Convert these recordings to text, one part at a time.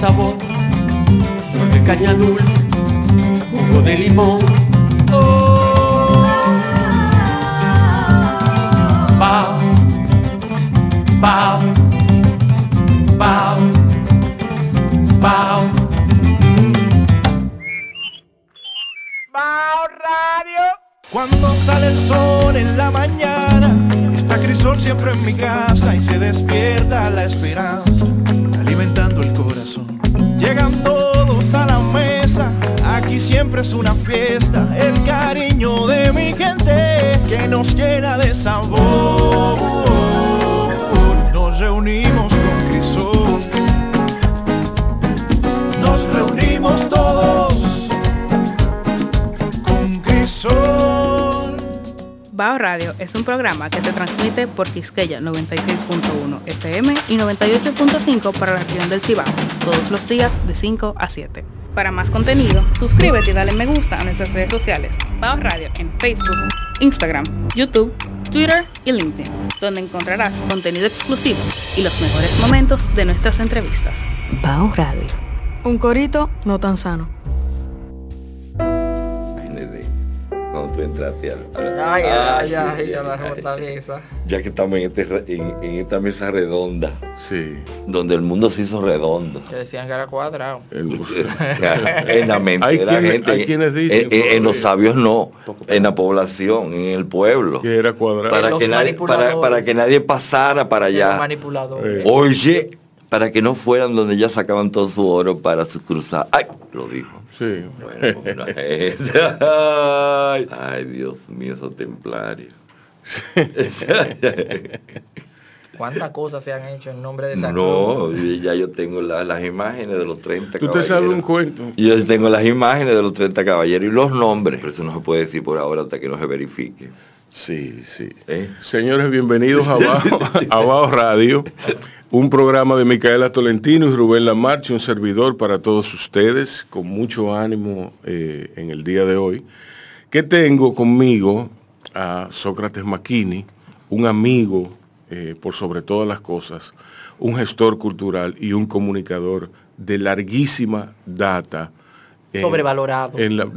sabor, flor de caña dulce, jugo de limón. Oh, bao, bao, bao, bao. Bao Radio. Cuando sale el sol en la mañana, está Crisol siempre en mi casa y se despierta la esperanza, el corazón. Llegan todos a la mesa, aquí siempre es una fiesta, el cariño de mi gente que nos llena de sabor. Nos reunimos con Crisol, nos reunimos todos Bao Radio es un programa que se transmite por Quisqueya 96.1 FM y 98.5 para la región del Cibao, todos los días de 5 a 7. Para más contenido, suscríbete y dale me gusta a nuestras redes sociales. Bao Radio en Facebook, Instagram, YouTube, Twitter y LinkedIn, donde encontrarás contenido exclusivo y los mejores momentos de nuestras entrevistas. Bao Radio. Un corito no tan sano. Tú entraste al, al- Ay, ay, Ay, a la fortaleza. ya que estamos en, este en- en esta mesa redonda, Sí. donde el mundo se hizo redondo. Que decían que era cuadrado. El- en la mente Hay de la quienes- gente. hay quienes dicen en, en- en los sabios no, en la población, en el pueblo. que era cuadrado. Para que, nadie, para, para que nadie pasara para allá. manipuladores. Eh. Oye, para que no fueran donde ya sacaban todo su oro para su cruzada. Ay, lo dijo. Sí. Bueno, ay, ay, Dios mío, esos templarios. ¿Cuántas cosas se han hecho en nombre de esa No, cruz? ya yo tengo la- las imágenes de los 30 Tú te sabes un caballeros. cuento. Y Yo tengo las imágenes de los 30 caballeros y los nombres. Pero eso no se puede decir por ahora hasta que no se verifique. Sí, sí. ¿eh? Señores, bienvenidos a Bao, a Bao Radio, un programa de Micaela Tolentino y Rubén Lamarche, un servidor para todos ustedes, con mucho ánimo eh, en el día de hoy, que tengo conmigo a Sócrates Maquini, un amigo eh, por sobre todas las cosas, un gestor cultural y un comunicador de larguísima data. Sobrevalorado. en la-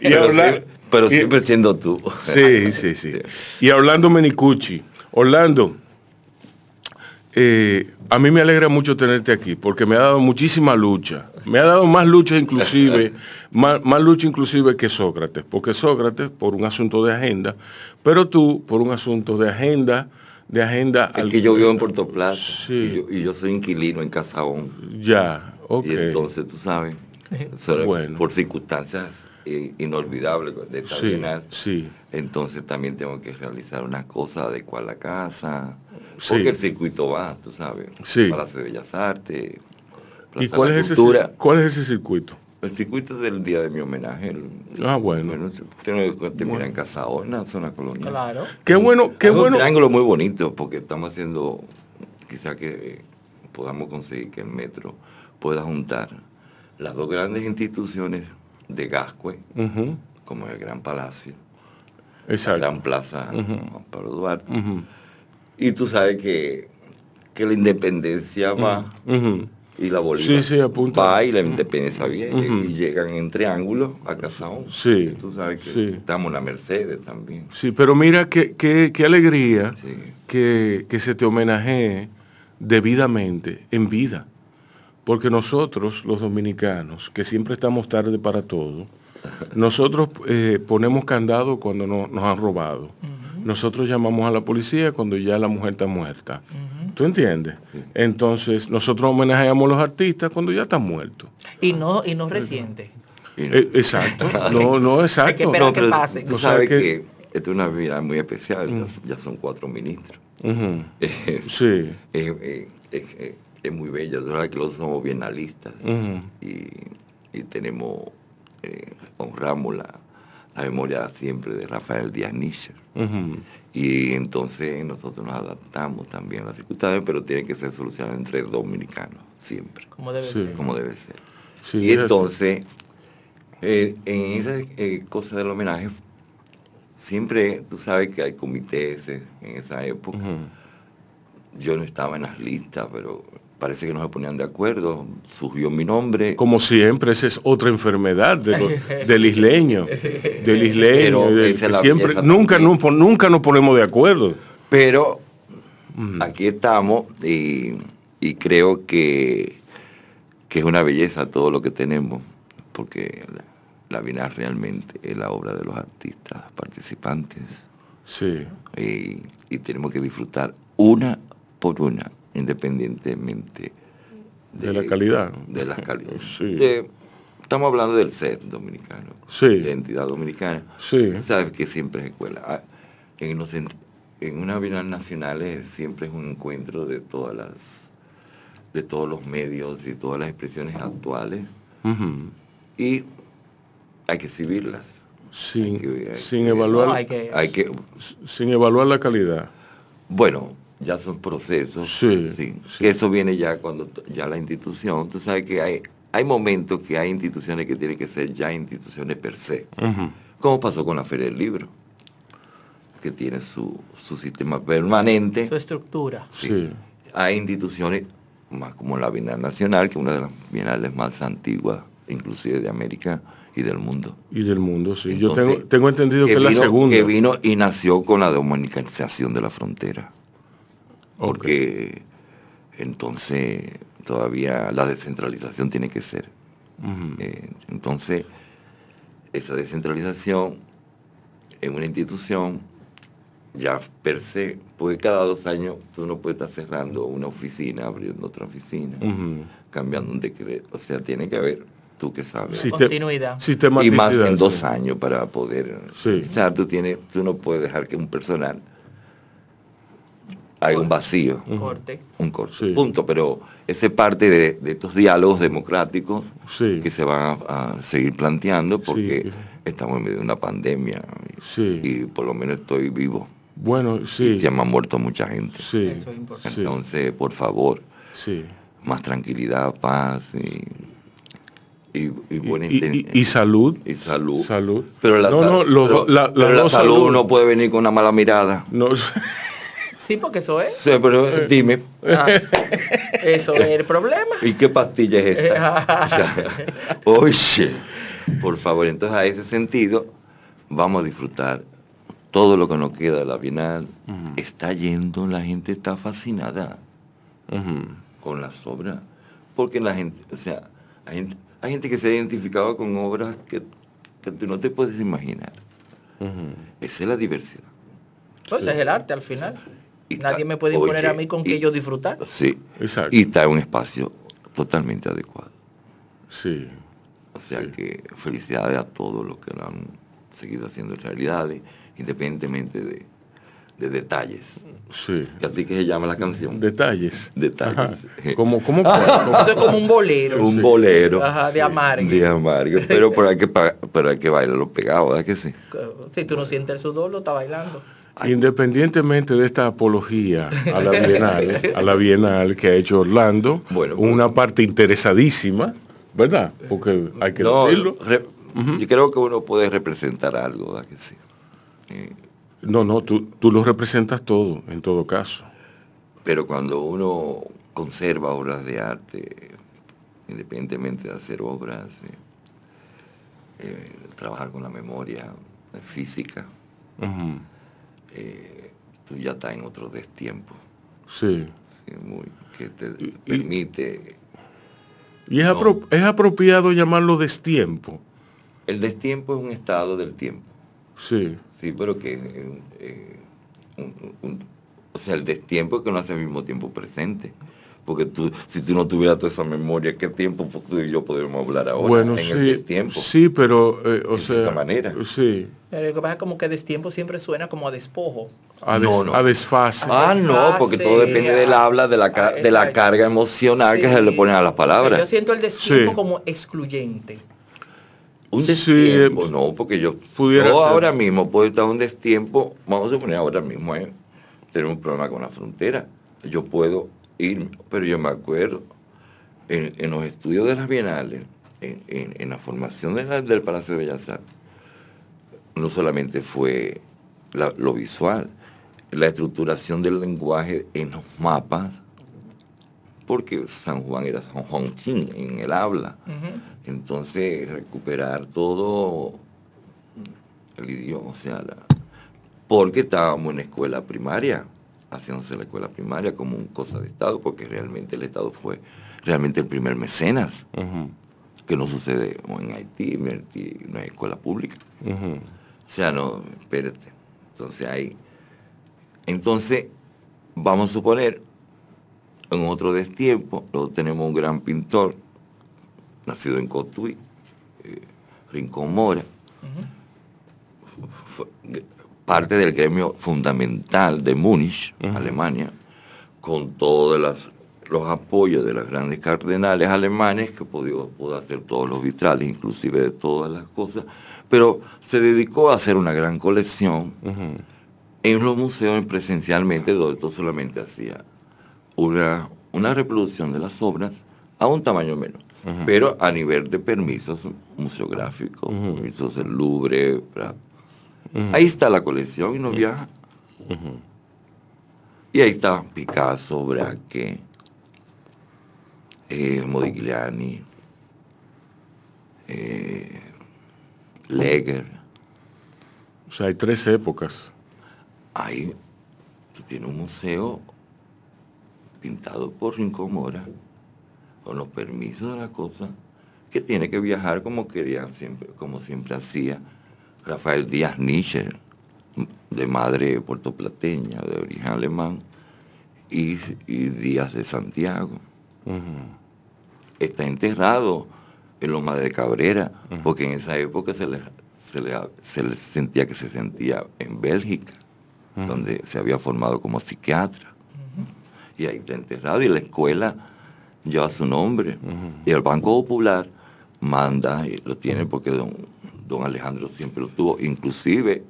y Pero, hablar- sie- pero y- siempre siendo tú. Sí, sí, sí. Y hablando Menicucci, Orlando, eh, a mí me alegra mucho tenerte aquí porque me ha dado muchísima lucha. Me ha dado más lucha inclusive, más, más lucha inclusive que Sócrates, porque Sócrates por un asunto de agenda, pero tú por un asunto de agenda, de agenda... Es al- que yo vivo en Puerto Plata Sí. y, yo, y yo soy inquilino en Casaón. Ya, ok. Y entonces, tú sabes, por circunstancias eh, inolvidables de esta Sí, sí. entonces también tengo que realizar unas cosas, adecuar la casa, Sí. porque el circuito va, tú sabes, Sí. Palacio de Bellas Artes, ¿Y cuál de la es, ese, cuál es ese circuito? El circuito del día de mi homenaje. el- Ah, bueno. tengo que terminar en Casaón, en la zona colonial. Claro. Qué bueno, qué Es un bueno. triángulo muy bonito porque estamos haciendo, quizá que eh, podamos conseguir que el metro pueda juntar las dos grandes instituciones de Gascue, como el Gran Palacio, la Exacto. Gran Plaza Juan Pablo Duarte. Y tú sabes que, que la independencia va y la Bolívar Sí, sí, apunta. va y la independencia viene y llegan en triángulo a Casaón. Sí, Tú sabes que sí. estamos en la Mercedes también. Sí, pero mira qué, qué- qué alegría que, que se te homenajee debidamente en vida. Porque nosotros, los dominicanos, que siempre estamos tarde para todo, nosotros eh, ponemos candado cuando no- nos han robado. Nosotros llamamos a la policía cuando ya la mujer está muerta. ¿Tú entiendes? Entonces, nosotros homenajeamos a los artistas cuando ya están muertos. Y no, y no reciente. Eh, exacto. No, no, exacto. Hay que esperar que pase. Tú sabes que- que, esto es una vida muy especial, ya, ya son cuatro ministros. Eh, Sí. Es muy bello, tú sabes que los somos bienalistas Ujú. y, y tenemos, eh, honramos la, la memoria siempre de Rafael Díaz Níger. Ujú. Y entonces nosotros nos adaptamos también a las circunstancias, pero tiene que ser solucionado entre dominicanos, siempre, Como debe Sí. ser. como debe ser. Sí, y entonces, eh, en esa eh, cosa del homenaje, siempre tú sabes que hay comités en esa época. Yo no estaba en las listas, pero parece que no se ponían de acuerdo. Surgió mi nombre. Como siempre, esa es otra enfermedad de del isleño. Del isleño. Esa la siempre, nunca, nunca nos ponemos de acuerdo. Pero aquí estamos y, y creo que, que es una belleza todo lo que tenemos, porque la, la Bienal realmente es la obra de los artistas participantes Sí. y, y tenemos que disfrutar una por una, independientemente De la calidad. De la calidad. Sí. De- estamos hablando del ser dominicano, Sí. de identidad dominicana. Sí. Sabes que siempre es escuela. Ah, En, los en una Bienal Nacional es- siempre es un encuentro de todas las de todos los medios y todas las expresiones actuales y hay que exhibirlas. Sin, Hay que- hay sin que- evaluar, No, hay que- Hay que, sin evaluar la calidad. bueno, ya son procesos. Sí, sí, sí. que eso viene ya cuando ya la institución, tú sabes que hay, hay momentos que hay instituciones que tienen que ser ya instituciones per se. Ujú. Como pasó con la Feria del Libro, que tiene su, su sistema permanente. Su estructura. Sí. Hay instituciones más como la Bienal Nacional, que es una de las bienales más antiguas, inclusive de América y del mundo. Y del mundo, sí. Yo tengo, tengo entendido que, es la vino- segunda. Que vino y nació con la dominicanización de la frontera. Porque entonces todavía la descentralización tiene que ser. Eh, entonces, esa descentralización en una institución ya per se, porque cada dos años tú no puedes estar cerrando una oficina, abriendo otra oficina, cambiando un decreto. O sea, tiene que haber, tú que sabes. Siste- Continuidad. Y más en dos sí. años para poder. Sí. O sea, tú, tienes, tú no puedes dejar que un personal hay un vacío, Corte. un corte. Sí. Punto. Pero ese es parte de, de estos diálogos democráticos Sí. que se van a, a seguir planteando porque Sí. estamos en medio de una pandemia y, Sí. y por lo menos estoy vivo. Bueno, sí. Y se me ha muerto mucha gente. Sí. Eso es importante. Entonces, por favor, Sí. más tranquilidad, paz y, y, y buena Y, y- y salud. y salud. Salud. Pero la, no, no, pero- la, pero salud salud- no puede venir con una mala mirada. no, Sí, porque eso es. Sea, pero Eh. dime, Ah, eso es el problema. ¿y qué pastilla es esta? O sea, oye, por favor, entonces a ese sentido vamos a disfrutar todo lo que nos queda de la Bienal. Está yendo, la gente está fascinada con las obras, porque la gente, o sea, hay gente, hay gente que se ha identificado con obras que, que tú no te puedes imaginar. Esa es la diversidad. Pues es el arte al final. Y Nadie me puede imponer oye, a mí con y- que yo disfrutar. Sí. Exacto. Y está en un espacio totalmente adecuado. Sí. O sea Sí. que felicidades a todos los que lo han seguido haciendo realidades, independientemente de, de detalles. Sí. Y así que se llama la canción. Detalles. Detalles. ¿Cómo, cómo, cómo? Eso es como un bolero. Un bolero. Ajá, de amargue. De amargue. Pero, pero, hay que, pero hay que bailarlo pegado, ¿verdad que sí? Si tú no sientes el sudor, lo está bailando. Independientemente de esta apología a la Bienal, a la Bienal que ha hecho Orlando, Bueno, una parte interesadísima, ¿verdad? Porque hay que No, decirlo. re- Yo creo que uno puede representar algo, ¿verdad que sí? Eh, No, no, tú, tú lo representas todo, en todo caso. Pero cuando uno conserva obras de arte, independientemente de hacer obras, eh, eh, trabajar con la memoria física. Eh, tú ya estás en otro destiempo, Sí. ¿sí? Muy, que te Y- permite... Y es, No. apro- es apropiado llamarlo destiempo. El destiempo es un estado del tiempo, Sí. sí, pero que... eh, un- un- o sea, el destiempo es que no hace al mismo tiempo presente. Porque tú, si tú no tuvieras toda esa memoria, ¿qué tiempo tú y yo podemos hablar ahora bueno, en sí. el destiempo? Sí, pero, eh, o En sea. cierta manera. Sí. Pero lo que pasa es como que destiempo siempre suena como a despojo. A, No, des- no. a desfase. Ah, no, porque todo depende del habla, de la, ca- de la carga emocional que Sí. se le ponen a las Yo palabras. siento el destiempo Sí. como excluyente. Un Sí, destiempo, eh, no, porque yo, pudiera yo ser. ahora mismo puedo estar en un destiempo, vamos a suponer ahora mismo, eh, tenemos un problema con la frontera. Yo puedo ir, pero yo me acuerdo, en, en los estudios de las bienales, en, en- en la formación de la- del Palacio de Bellas Artes, no solamente fue la- lo visual, la estructuración del lenguaje en los mapas, porque San Juan era San Juan Chin en el habla. Entonces, recuperar todo el idioma, o sea, la- porque estábamos en la escuela primaria, haciéndose la escuela primaria como una cosa de Estado, porque realmente el Estado fue realmente el primer mecenas, que no sucede en Haití, en Haití no hay escuela pública. O sea, no, espérate. Entonces ahí. Entonces, vamos a suponer, en otro destiempo, luego tenemos un gran pintor, nacido en Cotuí, eh, Rincón Mora, fue parte del gremio fundamental de Múnich, Alemania, con todos las- los apoyos de los grandes cardenales alemanes que pudo, pudo hacer todos los vitrales, inclusive de todas las cosas, pero se dedicó a hacer una gran colección en los museos presencialmente, donde todo solamente hacía una, una reproducción de las obras a un tamaño menos, pero a nivel de permisos museográficos, permisos del Louvre, ahí está la colección y no viaja. Y ahí está Picasso, Braque, eh, Modigliani, eh, Leger. O sea, hay tres épocas. Ahí tú tienes un museo pintado por Rincón Mora, con los permisos de la cosa, que tiene que viajar como quería siempre, como siempre hacía Rafael Díaz Nietzsche, de madre puertoplateña, de origen alemán, y, y Díaz de Santiago. Está enterrado en Loma de Cabrera, porque en esa época se le, se le, se le sentía que se sentía en Bélgica, donde se había formado como psiquiatra. Y ahí está enterrado, y la escuela lleva su nombre. Y el Banco Popular manda, y lo tiene porque don, don Alejandro siempre lo tuvo, inclusive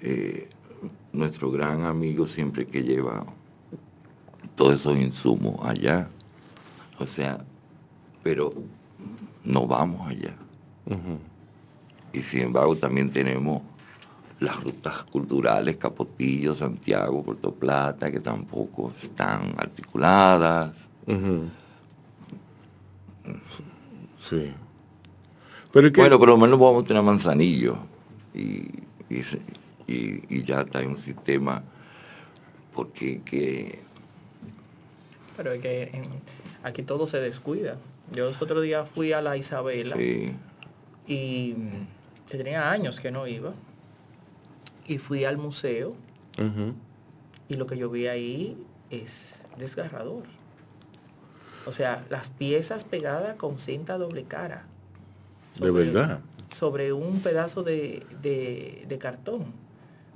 eh, nuestro gran amigo siempre que lleva todos esos insumos allá. O sea, pero no vamos allá. Y sin embargo también tenemos las rutas culturales, Capotillo, Santiago, Puerto Plata, que tampoco están articuladas. Sí. Pero es que, Bueno, por lo menos vamos a tener Manzanillo. Y, y, ya está en un sistema, porque que, Pero es que en- aquí todo se descuida. Yo los otros días fui a la Isabela sí, y mm, que tenía años que no iba. Y fui al museo y lo que yo vi ahí es desgarrador. O sea, las piezas pegadas con cinta doble cara. De verdad. Sobre un pedazo de, de- de cartón.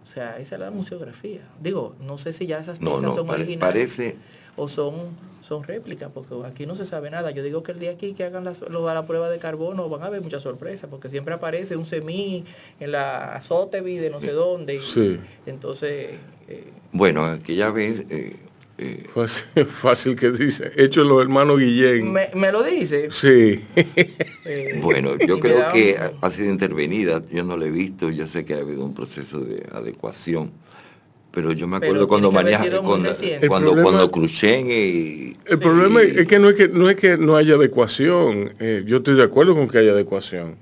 O sea, esa es la museografía. Digo, no sé si ya esas piezas no, son pare- originales parece, o son, son réplicas, porque aquí no se sabe nada. Yo digo que el día aquí que hagan las, lo la prueba de carbono van a haber muchas sorpresas, porque siempre aparece un semí en la Sotheby de no sé dónde. y-. Entonces, eh, bueno, aquella vez, eh, eh, Fácil, fácil que dice. Hecho los hermanos Guillén. me, me lo dice. Sí. eh, bueno, yo creo da que un- ha, sido intervenida, yo no la he visto, yo sé que ha habido un proceso de adecuación, pero yo me acuerdo cuando tiene que haber maneja, sido muy cuando, cuando, problema- cuando Cruchen y... El Sí. problema es que no es que no es que no haya adecuación. Eh, yo estoy de acuerdo con que haya adecuación.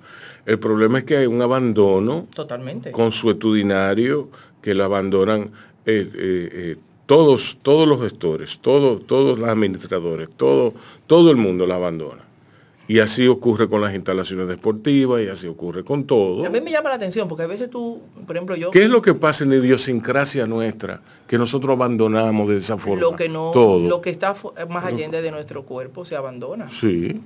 El problema es que hay un abandono Totalmente. consuetudinario que lo abandonan eh, eh, eh, todos, todos los gestores, todos, todos los administradores, todo, todo el mundo la abandona. Y así ocurre con las instalaciones deportivas y así ocurre con todo. A mí me llama la atención, porque a veces tú, por ejemplo, yo... ¿Qué es lo que pasa en la idiosincrasia nuestra que nosotros abandonamos de esa forma? Lo que no, todo. lo que está más allende de nuestro cuerpo se abandona. Sí.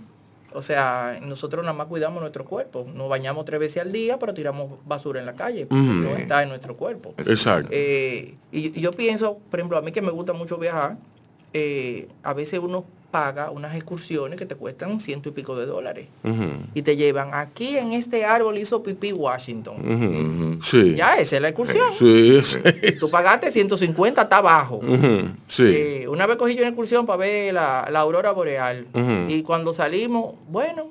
O sea, nosotros nada más cuidamos nuestro cuerpo. Nos bañamos tres veces al día, pero tiramos basura en la calle. porque. No está en nuestro cuerpo. Exacto. Eh, y, y yo pienso, por ejemplo, a mí que me gusta mucho viajar, eh, a veces uno paga unas excursiones que te cuestan ciento y pico de dólares. Y te llevan, aquí en este árbol hizo pipí Washington. Sí. Ya, esa es la excursión. Sí, sí. Tú pagaste 150, está abajo. Eh, una vez cogí yo una excursión para ver la, la aurora boreal. Y cuando salimos, bueno,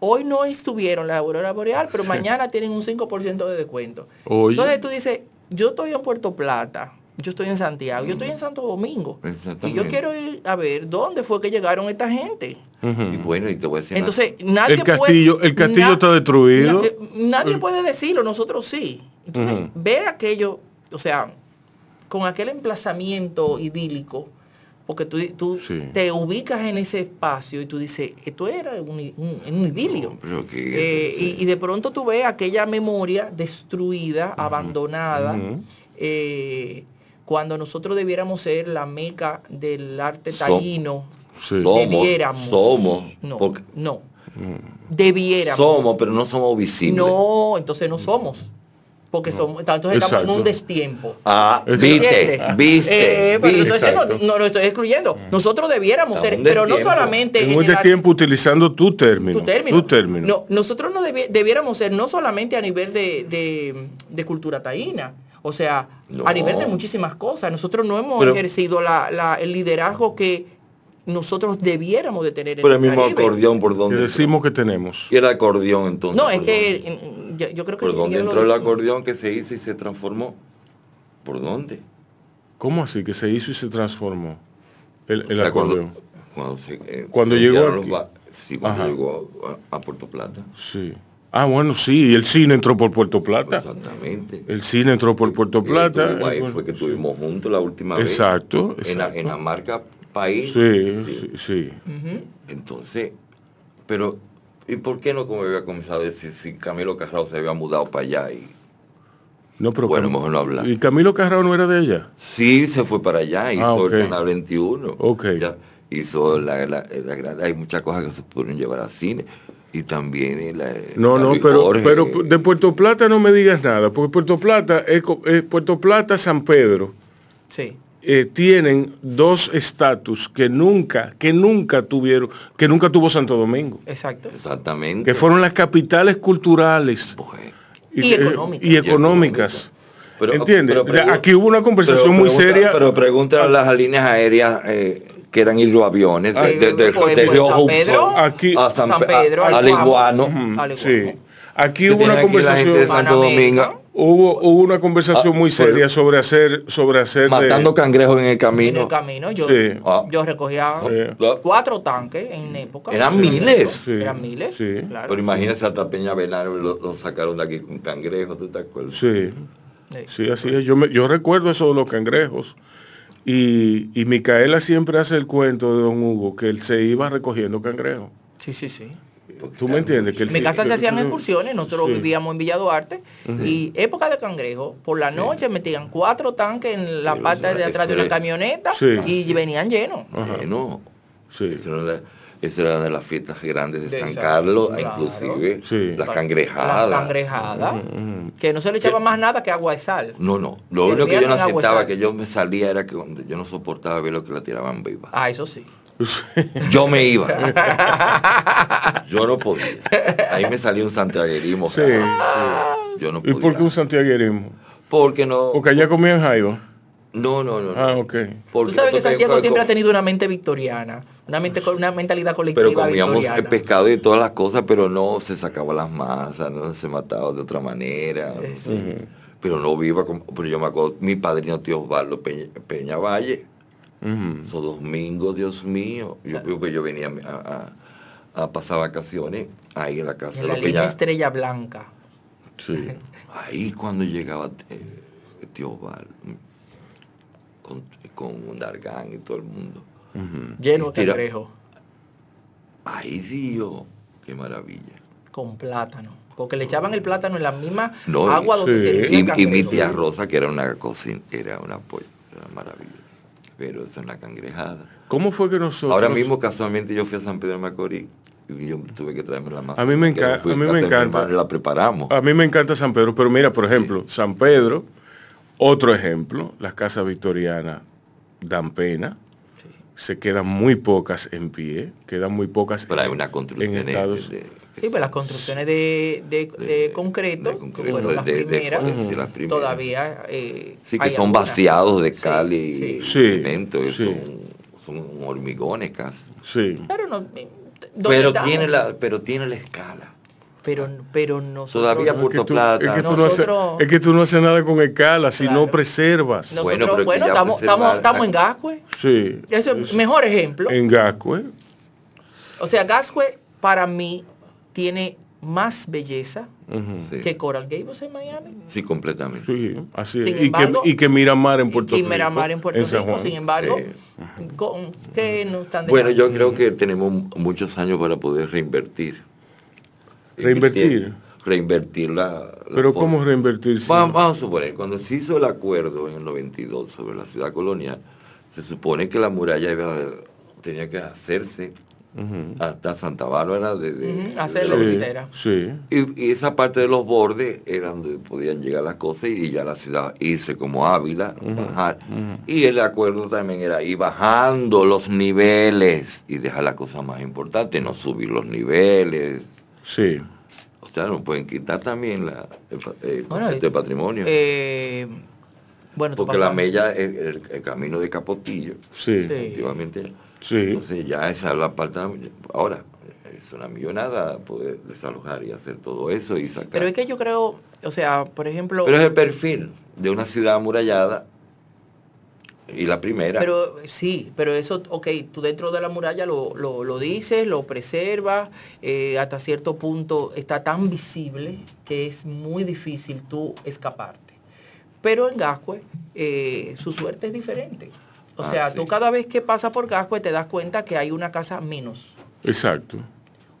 hoy no estuvieron la aurora boreal, pero mañana tienen un 5% de descuento. Oye. Entonces tú dices, yo estoy en Puerto Plata, yo estoy en Santiago, yo estoy en Santo Domingo. Y yo quiero ir a ver dónde fue que llegaron esta gente. Y bueno, y te voy a decir. Entonces, nadie El castillo- puede- el castillo está destruido. na- eh, nadie puede decirlo, nosotros sí. Entonces, ver aquello, o sea, con aquel emplazamiento idílico, porque tú, tú Sí. te ubicas en ese espacio y tú dices, esto era un, i- un- un idilio. No, Eh, y, y de pronto tú ves aquella memoria destruida, abandonada, eh, cuando nosotros debiéramos ser la meca del arte taíno, Sí. Debiéramos. somos, No, porque- no. Debiéramos. Somos, pero no somos visibles. No, entonces no somos. Porque somos, entonces estamos en un destiempo. Ah, viste, viste, Eh, pero viste. entonces no, lo estoy excluyendo. Nosotros debiéramos Estamos ser, en pero no destiempo. solamente En un el arte- tiempo utilizando tu término. tu término. Tu término. No, nosotros no debi- debiéramos ser no solamente a nivel de, de- de cultura taína, o sea, No. a nivel de muchísimas cosas. Nosotros no hemos Pero- ejercido la- la- el liderazgo que nosotros debiéramos de tener en Por el mismo Caribe. acordeón por Que donde. decimos que tenemos. Y el acordeón entonces. No, es que dónde? yo, yo creo que Por lo entró el acordeón que se hizo y se transformó. ¿Por dónde? ¿Cómo así? Que se hizo y se transformó el, el O sea, cuando- acordeón. Cuando, se, eh, Cuando se llegó aquí. los Sí, cuando Ajá. llegó a, a Puerto Plata. Sí. Ah, bueno, sí. y El cine entró por Puerto Plata. Exactamente. El cine entró por Puerto Plata. Fue que sí. estuvimos juntos la última vez. Exacto, En la, exacto. en la marca País. Sí, sí, sí. Entonces, pero, ¿y por qué no como había comenzado a decir si Camilo Carrao se había mudado para allá? Y, No, pero Bueno, mejor no hablar. ¿Y Camilo Carrao no era de ella? sí, se fue para allá, hizo Ah, ok. el Canal 21. Ok. ya, hizo la, la- la gran- hay muchas cosas que se pudieron llevar al cine. Y también la, No, no, pero, pero de Puerto Plata no me digas nada, porque Puerto Plata, es, Puerto Plata, San Pedro, Sí. eh, tienen dos estatus que nunca, que nunca tuvieron, que nunca tuvo Santo Domingo, Exacto. Exactamente. que fueron las capitales culturales Pues, Y económicas. y económicas. Pero- ¿Entiendes? pero Aquí hubo una conversación pero muy pregunta- seria. Pero pregúntale a las líneas aéreas eh, que eran hidroaviones Ah, de, de, de- de Río San Aquí- a San, San Pe- Pedro, a- al al Guamo. Iguano. Al Sí. Aquí hubo una conversación. de Santo. Domingo Hubo, hubo una conversación Ah, muy seria sobre hacer, sobre hacer de- matando cangrejos en el En camino. el camino yo, Sí. Ah. yo recogía Sí. cuatro tanques en época. Eran miles. Sí. Eran miles. Sí. Claro. Pero imagínese hasta Peña Venaro lo, lo sacaron de aquí con cangrejos, ¿tú te acuerdas? Sí, Sí. sí, así es. Yo, me- yo recuerdo eso de los cangrejos. Y, y Micaela siempre hace el cuento de don Hugo que él se iba recogiendo cangrejos. Sí, sí, sí. ¿Tú me entiendes? Que En mi sí- casa se hacían excursiones, nosotros sí. vivíamos en Villa Duarte y época de cangrejo, por la noche metían cuatro tanques en la parte de atrás de una era- camioneta Sí. y venían llenos. Sí. Eso era, de, las fiestas grandes de, De San esa- Carlos, claro. inclusive Sí. las Las cangrejadas. cangrejadas, que no se le echaba más nada que agua de sal. No, no. Lo único que yo no aceptaba, que yo me salía, era que cuando yo no soportaba ver lo que la tiraban viva. Ah, eso sí. Yo me iba. yo no podía. Ahí me salía un santiaguerismo. Sí, carajo. Yo no ¿Y podía. por qué un santiaguerismo? Porque no. Porque allá comían jaiba. No, no, no. no. Ah, ok. Porque Tú sabes que Santiago siempre ha tenido una mente victoriana, una mente con una mentalidad colectiva Pero comíamos victoriana. pescado y todas las cosas, pero no se sacaba las masas, no se mataba de otra manera. Pero no viva como. Pero yo me acuerdo, mi padrino tío Osvaldo Peña, Peña Valle. Esos domingos, Dios mío. Yo creo que yo venía a, a- a pasar vacaciones ahí en la casa en de la Peña. Estrella Blanca. Sí. Ahí cuando llegaba eh, tío Osvaldo, con, con un Dargán y todo el mundo. Lleno de Tira- cangrejo, Ay Dios, qué maravilla. con plátano. Porque le echaban el plátano en la misma No, agua donde sí. se Y, y mi tía Rosa, que era una cocina, era una pollo, era maravillosa. Pero eso es una cangrejada. ¿Cómo fue que nosotros... Ahora mismo, casualmente, yo fui a San Pedro de Macorís y yo tuve que traerme la masa. A mí me enca- a mí me encanta. La preparamos. A mí me encanta San Pedro, pero mira, por ejemplo, San Pedro, otro ejemplo, las casas victorianas dan pena, se quedan muy pocas en pie, quedan muy pocas Pero hay en, una construcción en Estados de, Sí, pues las construcciones de, de, de concreto, de concreto, las primeras, sí, las primeras. todavía eh, Sí, que hay son algunas. vaciados de Sí, cal y sí. Sí, cemento, son, son hormigones casi. Sí. Pero no, eh, ¿dónde Pero tiene, la, pero tiene la escala. Pero, pero nosotros... Todavía Es que Puerto tú- Plata. Es que, tú no haces, es que tú no haces nada con escala si no preservas. Nosotros, Bueno, pero bueno, estamos, preservar- estamos, estamos en Gascue. Sí. Ese es el mejor ejemplo. En Gascue. O sea, Gascue para mí tiene más belleza que Coral Gables en Miami. sí, completamente. Sí, así es. Sin y, embargo- que, y que Miramar en Puerto y Rico. Miramar en Puerto San Rico, Juan. sin embargo, Sí. con- que no están Bueno, yo creo que tenemos muchos años para poder reinvertir. Reinvertir. Reinvertir la... la Pero forma. ¿cómo reinvertirse? Vamos, vamos a suponer, cuando se hizo el acuerdo en el 92 sobre la ciudad colonial, se supone que la muralla iba- tenía que hacerse hasta Santa Bárbara de, de- Ujú, de la Sí, frontera. sí. y, y esa parte de los bordes era donde podían llegar las cosas y ya la ciudad irse como Ávila, bajar. Y el acuerdo también era ir bajando los niveles y dejar la cosa más importante, no subir los niveles. Sí. O sea, no pueden quitar también la, el, pa- el Bueno, concepto de patrimonio. Eh, bueno, porque la mella es el, el camino de Capotillo, Sí. Sí. efectivamente. Sí. Entonces ya esa es la parte. Ahora, es una millonada poder desalojar y hacer todo eso y sacar. Pero es que yo creo, o sea, por ejemplo, Pero es el perfil de una ciudad amurallada y la primera. pero sí, pero eso, ok, tú dentro de la muralla lo, lo, lo dices, lo preservas, eh, hasta cierto punto está tan visible que es muy difícil tú escaparte. Pero en Gascue, eh, su suerte es diferente. O Ah, sea, sí. tú cada vez que pasas por Gascue te das cuenta que hay una casa menos. Exacto.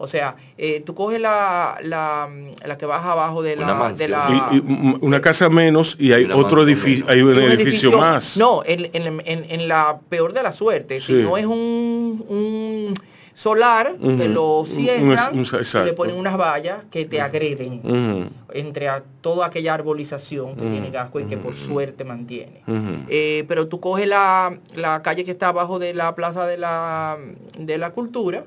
O sea, eh, tú coges la, la, la que baja abajo de Una la... mansión. De la Y, y m- una casa menos y hay Una otro mansión edificio, hay un, edificio, más. No, en, en- en- en la peor de la suerte. Sí. Si no es un, un solar, que Ujú. lo Un- cierran, un- le ponen unas vallas que te agreden entre a toda aquella arbolización que tiene Gasco y que por suerte mantiene. Eh, pero tú coges la, la calle que está abajo de la Plaza de la, de la Cultura,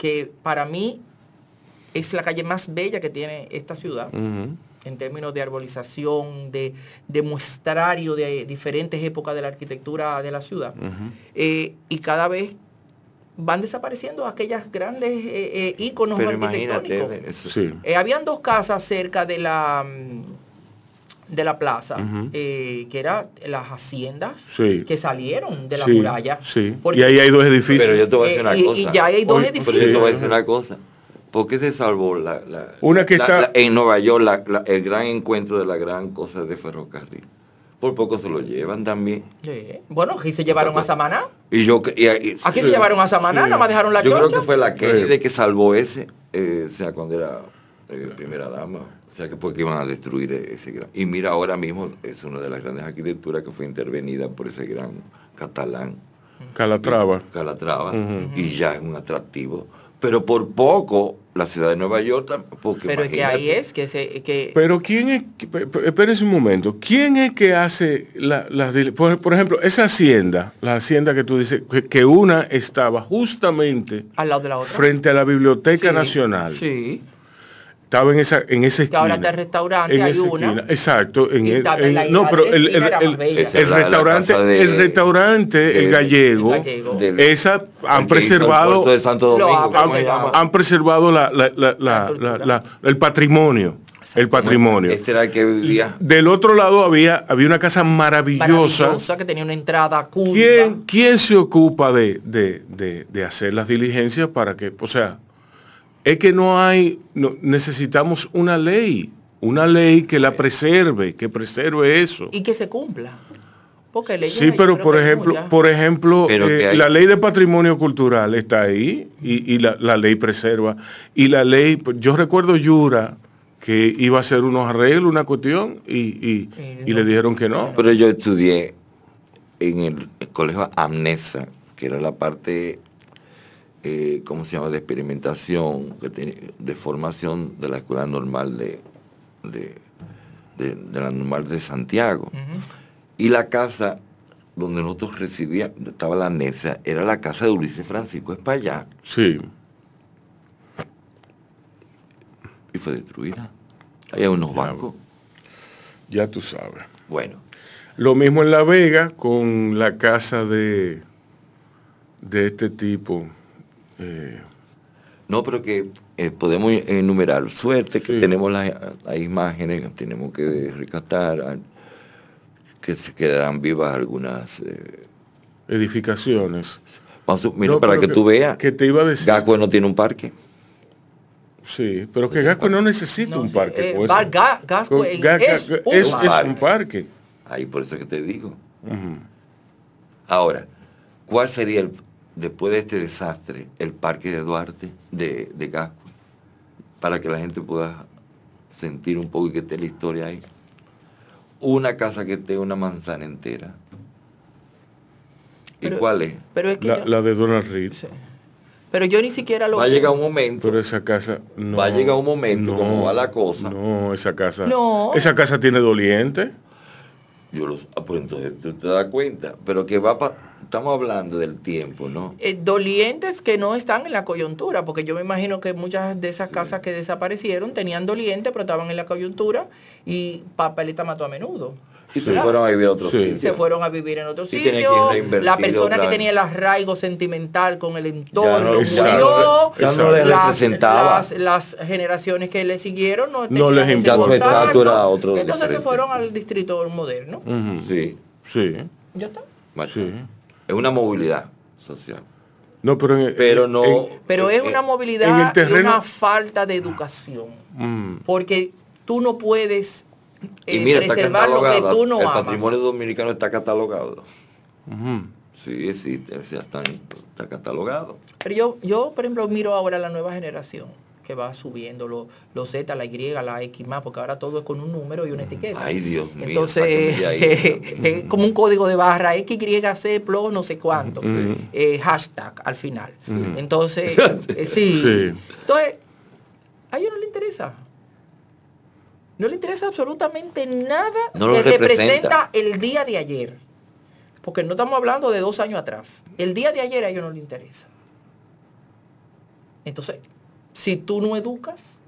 que para mí es la calle más bella que tiene esta ciudad en términos de arbolización, de, de muestrario de diferentes épocas de la arquitectura de la ciudad. Eh, y cada vez van desapareciendo aquellas grandes eh, eh, íconos Pero arquitectónicos. imagínate, eso- Sí. Eh, habían dos casas cerca de la mm, de la plaza, eh, que eran las haciendas Sí. que salieron de la Sí, muralla. Sí. Porque- y ahí hay dos edificios. Pero yo te voy a Eh, decir una y- cosa. y ya hay dos edificios. Pero yo te voy a decir una cosa. ¿Por qué se salvó la, la- Una que la- está- la- en Nueva York la- la- el gran encuentro de la gran cosa de ferrocarril? Por poco se lo llevan también. Sí. Bueno, aquí se llevaron a Samaná. Y yo que- y- y- Aquí Sí, se llevaron a Samaná, sí. nada más dejaron la yo creo que fue la Kennedy Sí. que salvó ese, eh, o sea, cuando era eh, primera dama. O sea, que porque iban a destruir ese gran. Y mira, ahora mismo es una de las grandes arquitecturas que fue intervenida por ese gran catalán. Calatrava. Calatrava y ya es un atractivo. Pero por poco la ciudad de Nueva York, porque Pero es que ahí imagínate, es que se que Pero ¿quién es? Espérense un momento. ¿Quién es que hace la- las dili- por, por ejemplo, esa hacienda, la hacienda que tú dices, que, que una estaba justamente al lado de la otra. frente a la Biblioteca Sí, Nacional. Sí. Estaba en esa, en esa Que esquina. ahora está el restaurante, En hay esa una. esquina. Exacto. En el, en no, isla pero el, restaurante, de- el restaurante, de- el gallego, El gallego. del- esa han preservado, han preservado la, la- la- la- La estructura. la- la- el patrimonio. El patrimonio. Este era el que vivía. Del otro lado había, había una casa maravillosa. Maravillosa, que tenía una entrada curva. ¿Quién, quién se ocupa de, de- de- de hacer las diligencias para que, o sea, es que no hay, no- necesitamos una ley, una ley que la preserve, que preserve eso. Y que se cumpla. Porque leyes Sí, pero por ejemplo, por ejemplo, eh, la ley de patrimonio cultural está ahí y, y la, la ley preserva. Y la ley, yo recuerdo Yura que iba a hacer unos arreglos, una cuestión, y, y- Y y no. le dijeron que no. Pero yo estudié en el, el colegio Amnesa, que era la parte, eh, ¿cómo se llama?, de experimentación, de formación de la escuela normal de, de, de- de la normal de Santiago. Y la casa donde nosotros recibíamos, estaba la Amnesa, era la casa de Ulises Francisco Espaillá, Sí. y fue destruida. Hay unos bancos. Ya tú sabes. Bueno, Lo mismo en La Vega con la casa de, de este tipo. Eh, No, pero que eh, podemos enumerar. Suerte que tenemos las, las imágenes, tenemos que rescatar, ah, que se quedarán vivas algunas... eh, Edificaciones. vamos a- mira, No, para pero que, tú veas, Que te iba a decir. Gascue no tiene un parque. Sí, pero que Gasco no necesita No, un parque. eh, con va- eso. Ga- Gascue Con es Ga- Ga- un es, es parque. un parque. Ahí por eso que te digo. Ahora, ¿cuál sería el, después de este desastre, el parque de Duarte, de, de? Para que la gente pueda sentir un poco y que esté la historia ahí. Una casa que esté una manzana entera. ¿Y Pero- cuál es? Pero es que La, yo, la de Donald Reed. sí. Pero yo ni siquiera lo Va a llegar un momento, Pero esa casa no. Va a llegar un momento, como va la cosa. No, esa casa. No. Esa casa tiene doliente. yo los, ah, pues entonces tú te das cuenta, pero que va pa- estamos hablando del tiempo, ¿no? eh, dolientes que no están en la coyuntura, porque yo me imagino que muchas de esas casas que desaparecieron tenían dolientes, pero estaban en la coyuntura y Papelita mató a menudo. Y se fueron a vivir a otro Sí. sitio. se fueron a vivir en otro sitio. La persona que tenía el arraigo sentimental con el entorno no- ya murió. no no le Las- representaba. Las, las generaciones que le siguieron no, No tenían les contacto. era otro Entonces se fueron al distrito moderno. Sí, Sí, Ya está. sí. Es una movilidad social. No, pero en- Pero no... en- Pero es una movilidad en el y terreno- una falta de educación. mm, Porque tú no puedes Y eh, mira, preservar lo que tú no el amas. patrimonio dominicano está catalogado. ujú. Sí, existe, o sea, está, está catalogado. Pero yo, yo, por ejemplo, miro ahora la nueva generación que va subiendo los los Z, la Y, la X más, porque ahora todo es con un número y una etiqueta. Ay, Dios mío. Entonces, de ahí. es como un código de barra X, Y, C, plus, no sé cuánto. Eh, hashtag al final. Entonces, eh, sí. Sí. Entonces, a ellos no le interesa. No le interesa absolutamente nada No lo que representa. representa el día de ayer. Porque no estamos hablando de dos años atrás. El día de ayer a ellos no les interesa. Entonces, si tú no educas,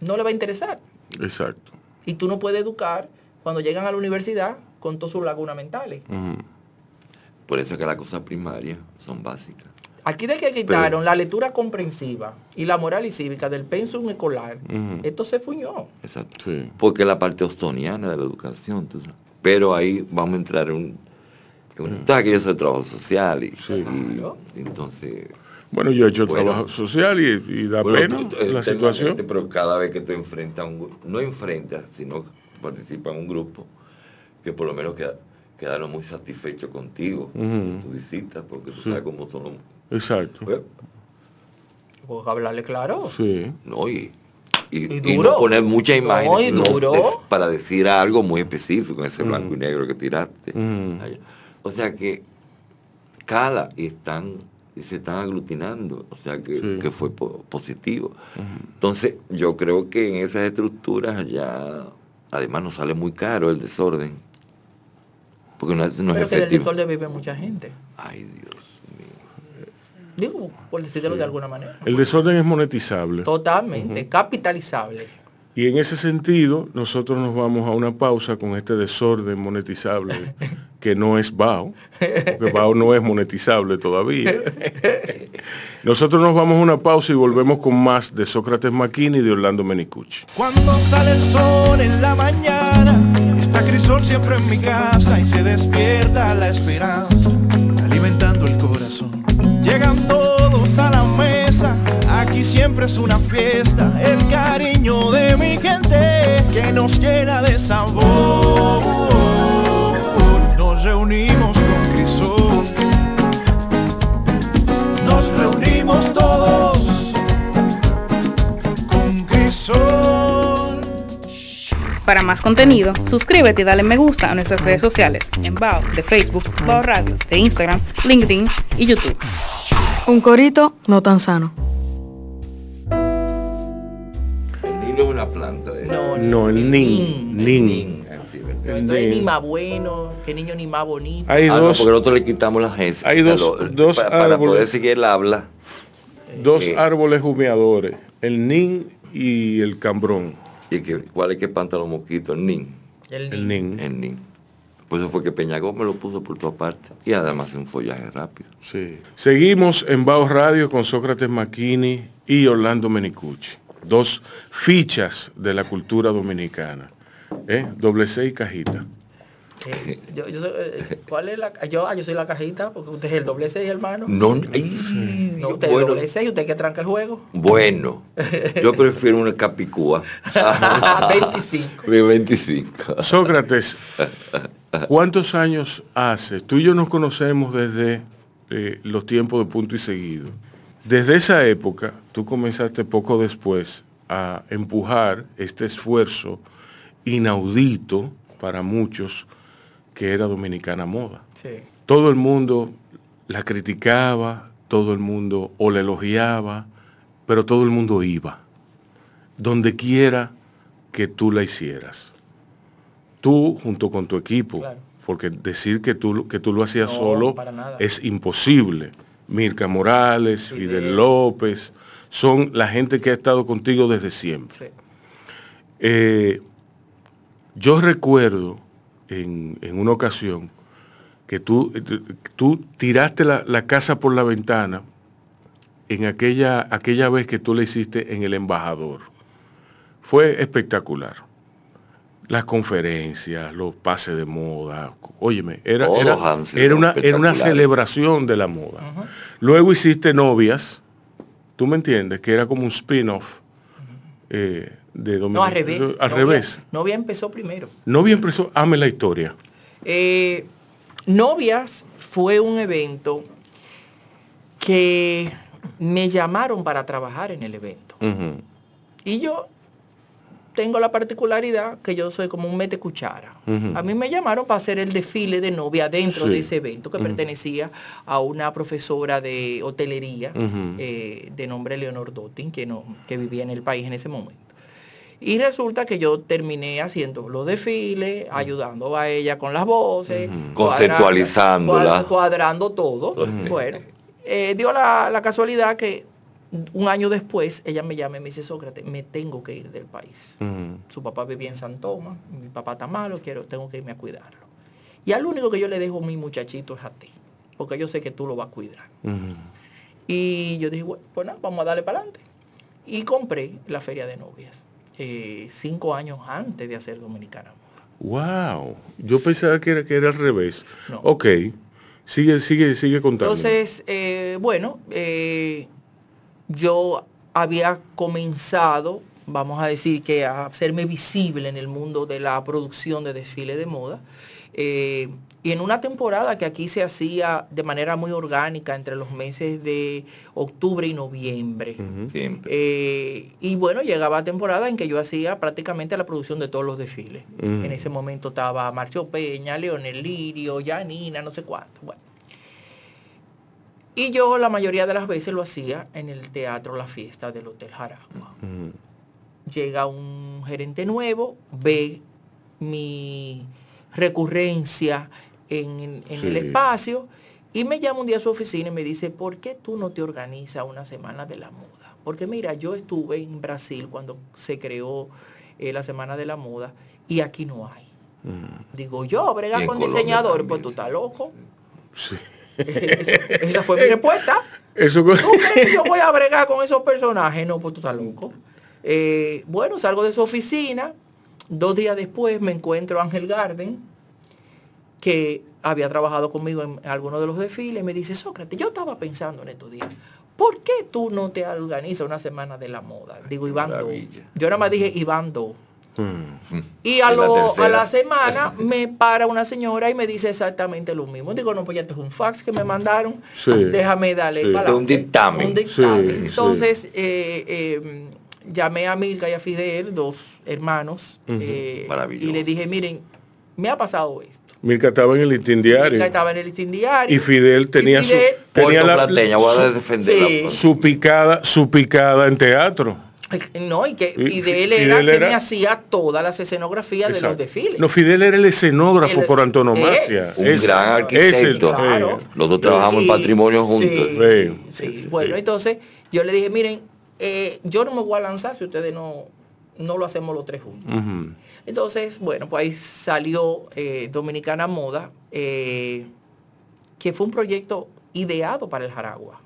no le va a interesar. Exacto. Y tú no puedes educar cuando llegan a la universidad con todas sus lagunas mentales. Por eso es que las cosas primarias son básicas. Aquí de que quitaron la lectura comprensiva y la moral y cívica del pensum escolar, esto se fuñó. Exacto. Sí. Porque es la parte ostoniana de la educación. tú sabes. Pero ahí vamos a entrar en un... en un- tú sabes que yo soy trabajo social y, Sí. y- Claro. y entonces... Bueno, yo he hecho Bueno. trabajo social y, y da bueno, pena tú- tú- la situación. Pero cada vez que tú enfrentas un grupo, no enfrentas, sino participas en un grupo, que por lo menos queda- quedaron muy satisfechos contigo, con tu visita, porque tú Sí. sabes cómo son los... Exacto. Pues, hablarle claro. Sí. No, y, y, Y y duro. no poner muchas No, imágenes y sino duro. es para decir algo muy específico en ese blanco y negro que tiraste. O sea que cala y están se están aglutinando, o sea que, Sí. que fue po- positivo. Entonces, yo creo que en esas estructuras ya, además nos sale muy caro el desorden, porque no es, no es Pero que del desorden vive mucha gente. Ay, Dios mío. Digo, por decirlo de alguna manera. El desorden es monetizable. Totalmente, capitalizable. Y en ese sentido, nosotros nos vamos a una pausa con este desorden monetizable que no es BAO, porque BAO no es monetizable todavía. Nosotros nos vamos a una pausa y volvemos con más de Sócrates Maquini y de Orlando Menicucci. Cuando sale el sol en la mañana, está Crisol siempre en mi casa y se despierta la esperanza, alimentando el corazón. Llegan aquí siempre es una fiesta, el cariño de mi gente que nos llena de sabor. Nos reunimos con Crisol, nos reunimos todos con Crisol. Para más contenido, suscríbete y dale me gusta a nuestras redes sociales en Bao de Facebook, Bao Radio, de Instagram, LinkedIn y YouTube. Un corito no tan sano. Es una planta No, No, el nin, nin. Nin, entonces ni más bueno, que niño ni más bonito. Hay Ah, no, dos, porque nosotros le quitamos las S. hay dos- dos para, poder seguir el habla. dos eh, árboles humeadores, el nin y el cambrón. ¿Y que, cuál es que espanta los mosquitos? El nin. El El nin. El nin. Por eso fue que Peñagó me lo puso por tu parte. Y además un follaje rápido. Sí. Seguimos en Baos Radio con Sócrates Macchini y Orlando Menicucci. Dos fichas de la cultura dominicana. ¿Eh? Doble C y cajita. Eh, yo, yo soy, eh, ¿Cuál es la yo, ah, yo soy la cajita, porque usted es el doble seis, hermano. No, ay, No, usted es bueno, el doble seis, usted que tranca el juego. bueno, yo prefiero una capicúa. 25. De 25. Sócrates, ¿cuántos años hace? Tú y yo nos conocemos desde eh, los tiempos de punto y seguido. Desde esa época, tú comenzaste poco después a empujar este esfuerzo inaudito para muchos que era Dominicana Moda. Sí. Todo el mundo la criticaba, todo el mundo o la elogiaba, pero todo el mundo iba. Donde quiera que tú la hicieras. Tú junto con tu equipo, Claro. porque decir que tú, que tú lo hacías No, solo es imposible. Mirka Morales, Fidel. Fidel López, son la gente que ha estado contigo desde siempre. Sí. Eh, yo recuerdo en, en una ocasión que tú, tú tiraste la, la casa por la ventana en aquella, aquella vez que tú le hiciste en el embajador. Fue espectacular. Las conferencias, los pases de moda, óyeme, era, era, era una, era una celebración de la moda. Luego hiciste novias, tú me entiendes, que era como un spin-off eh, de No, Dominicana. al revés. Al Novia- revés. Novia empezó primero. Novia empezó, ame la historia. Eh, Novias fue un evento que me llamaron para trabajar en el evento. Y yo tengo la particularidad que yo soy como un mete cuchara. A mí me llamaron para hacer el desfile de novia dentro Sí. de ese evento que pertenecía a una profesora de hotelería eh, de nombre Leonor Dottin, que, no, que vivía en el país en ese momento. Y resulta que yo terminé haciendo los desfiles, ayudando a ella con las voces, Conceptualizándola. cuadra- cuadrando todo. Bueno, eh, dio la, la casualidad que un año después ella me llama y me dice, Sócrates, me tengo que ir del país. Su papá vivía en San Tomás, mi papá está malo, quiero, tengo que irme a cuidarlo. Y al único que yo le dejo a mi muchachito es a ti, porque yo sé que tú lo vas a cuidar. Y yo dije, bueno, pues nada, vamos a darle para adelante. Y compré la feria de novias, eh, cinco años antes de hacer Dominicana. Wow. Yo pensaba que era, que era al revés. No. Ok. Sigue, sigue, sigue contando. Entonces, eh, bueno, eh, yo había comenzado, vamos a decir que a hacerme visible en el mundo de la producción de desfile de moda. eh, y en una temporada que aquí se hacía de manera muy orgánica entre los meses de octubre y noviembre. Eh, y bueno, llegaba temporada en que yo hacía prácticamente la producción de todos los desfiles. En ese momento estaba Marcio Peña, Leonel Lirio, Janina, no sé cuánto. Bueno. Y yo la mayoría de las veces lo hacía en el Teatro La Fiesta del Hotel Jaragua. Ujú. Llega un gerente nuevo, ve mi recurrencia en, en Sí. el espacio y me llama un día a su oficina y me dice, ¿por qué tú no te organizas una semana de la moda? Porque mira, yo estuve en Brasil cuando se creó eh, la Semana de la Moda y aquí no hay. Digo, yo, en con Colombia diseñador, también, pues tú estás loco. Sí. Esa fue mi respuesta. Eso ¿Tú crees que yo voy a bregar con esos personajes? No, pues tú estás loco. Eh, bueno, salgo de su oficina. Dos días después me encuentro a Ángel Garden, que había trabajado conmigo en algunos de los desfiles. Me dice, Sócrates, yo estaba pensando en estos días. ¿Por qué tú no te organizas una semana de la moda? Digo, Iván Do. Yo nada más dije Iván Do. Mm. Y a, En la lo- a la semana me para una señora y me dice exactamente lo mismo. Digo, no, pues ya este es un fax que me mandaron. Sí. Déjame darle Sí. para Un dictamen. Un dictamen. Sí, sí. Entonces, eh, eh, llamé a Milka y a Fidel, dos hermanos, eh, y le dije, miren, me ha pasado esto. Mirka estaba en el listín diario. Milka estaba en el listín diario. Y Fidel tenía Y Fidel- su tenía la, Plateña, voy a defenderla. Su picada, su picada en teatro. No, y que Y Fidel, Fi- era era- me hacía todas las escenografías de los desfiles. No, Fidel era el escenógrafo El- por antonomasia. es Un Es- gran es el- arquitecto. Claro. Los dos trabajamos en patrimonio juntos. Sí, Sí, sí. sí, Bueno, sí. entonces yo le dije, miren, eh, yo no me voy a lanzar si ustedes no, no lo hacemos los tres juntos. Entonces, bueno, pues ahí salió eh, Dominicana Moda, eh, que fue un proyecto ideado para el Jaragua.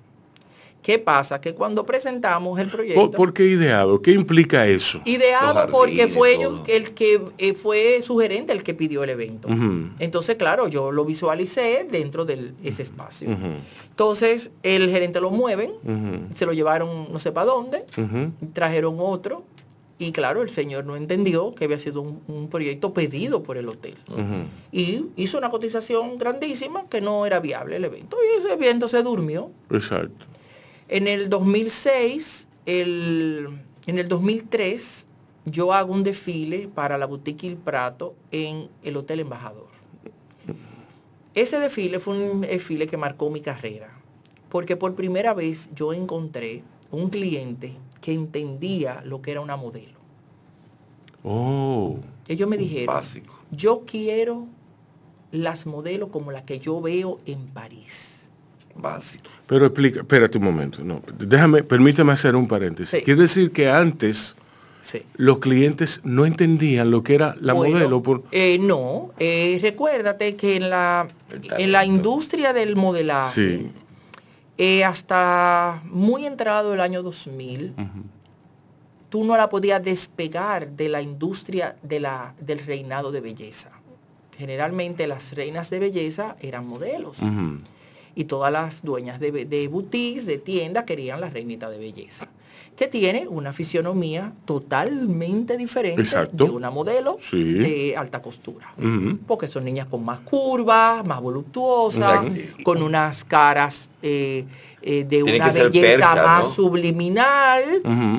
¿Qué pasa? Que cuando presentamos el proyecto... ¿Por, por qué ideado? ¿Qué implica eso? Ideado porque fue ellos el que eh, fue sugerente el que pidió el evento. Entonces, claro, yo lo visualicé dentro de ese espacio. Entonces, el gerente lo mueven, se lo llevaron no sé para dónde, trajeron otro y claro, el señor no entendió que había sido un, un proyecto pedido por el hotel. Y hizo una cotización grandísima que no era viable el evento. Y ese evento se durmió. Exacto. En el 2006, el- en el 2003, yo hago un desfile para la boutique Il Prato en el Hotel Embajador. Ese desfile fue un desfile que marcó mi carrera, porque por primera vez yo encontré un cliente que entendía lo que era una modelo. Oh. Ellos me dijeron, Básico. yo quiero las modelos como las que yo veo en París. Básico. Pero explica, espérate un momento. No, déjame, permíteme hacer un paréntesis. Sí. Quiere decir que antes Sí. los clientes no entendían lo que era la Bueno, modelo. Por, eh, no, eh, recuérdate que en la, en la industria del modelaje, sí. eh, hasta muy entrado el año 2000, tú no la podías despegar de la industria de la, del reinado de belleza. Generalmente las reinas de belleza eran modelos. Y todas las dueñas de, de boutiques, de tiendas, querían la reinita de belleza, que tiene una fisionomía totalmente diferente Exacto. de una modelo Sí. de alta costura. Porque son niñas con más curvas, más voluptuosas, con unas caras eh, eh, de Tiene una belleza percha, más ¿no? subliminal,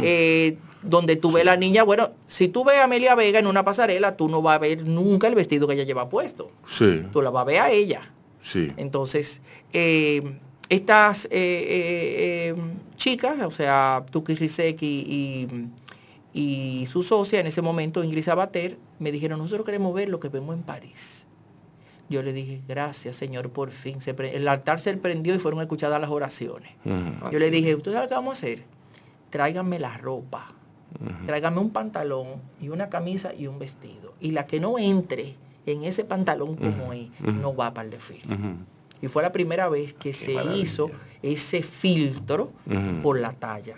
eh, donde tú ves la niña, bueno, si tú ves a Amelia Vega en una pasarela, tú no vas a ver nunca el vestido que ella lleva puesto. Sí. Tú la vas a ver a ella. Sí. Entonces, eh, estas eh, eh, chicas, o sea, Tuki Riseki y, y su socia en ese momento, Ingrid Sabater, me dijeron, nosotros queremos ver lo que vemos en París. Yo le dije, gracias Señor, por fin. Se el altar se prendió y fueron escuchadas las oraciones. Yo le dije, ¿ustedes saben qué vamos a hacer? Tráiganme la ropa. Tráiganme un pantalón y una camisa y un vestido. Y la que no entre en ese pantalón como es, no va para el desfile. Y fue la primera vez que se maravilla. hizo ese filtro por la talla.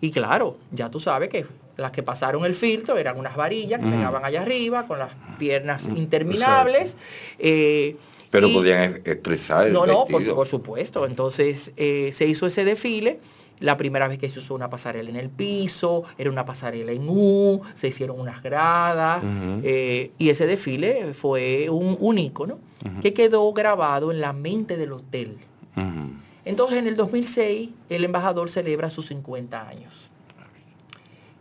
Y claro, ya tú sabes que las que pasaron el filtro eran unas varillas que pegaban allá arriba con las piernas interminables. eh, Pero y- podían ex- expresar el no, no, por supuesto. Entonces eh, se hizo ese desfile. La primera vez que se usó una pasarela en el piso, era una pasarela en U, se hicieron unas gradas. Eh, y ese desfile fue un, un ícono que quedó grabado en la mente del hotel. Entonces en el 2006 el embajador celebra sus 50 años.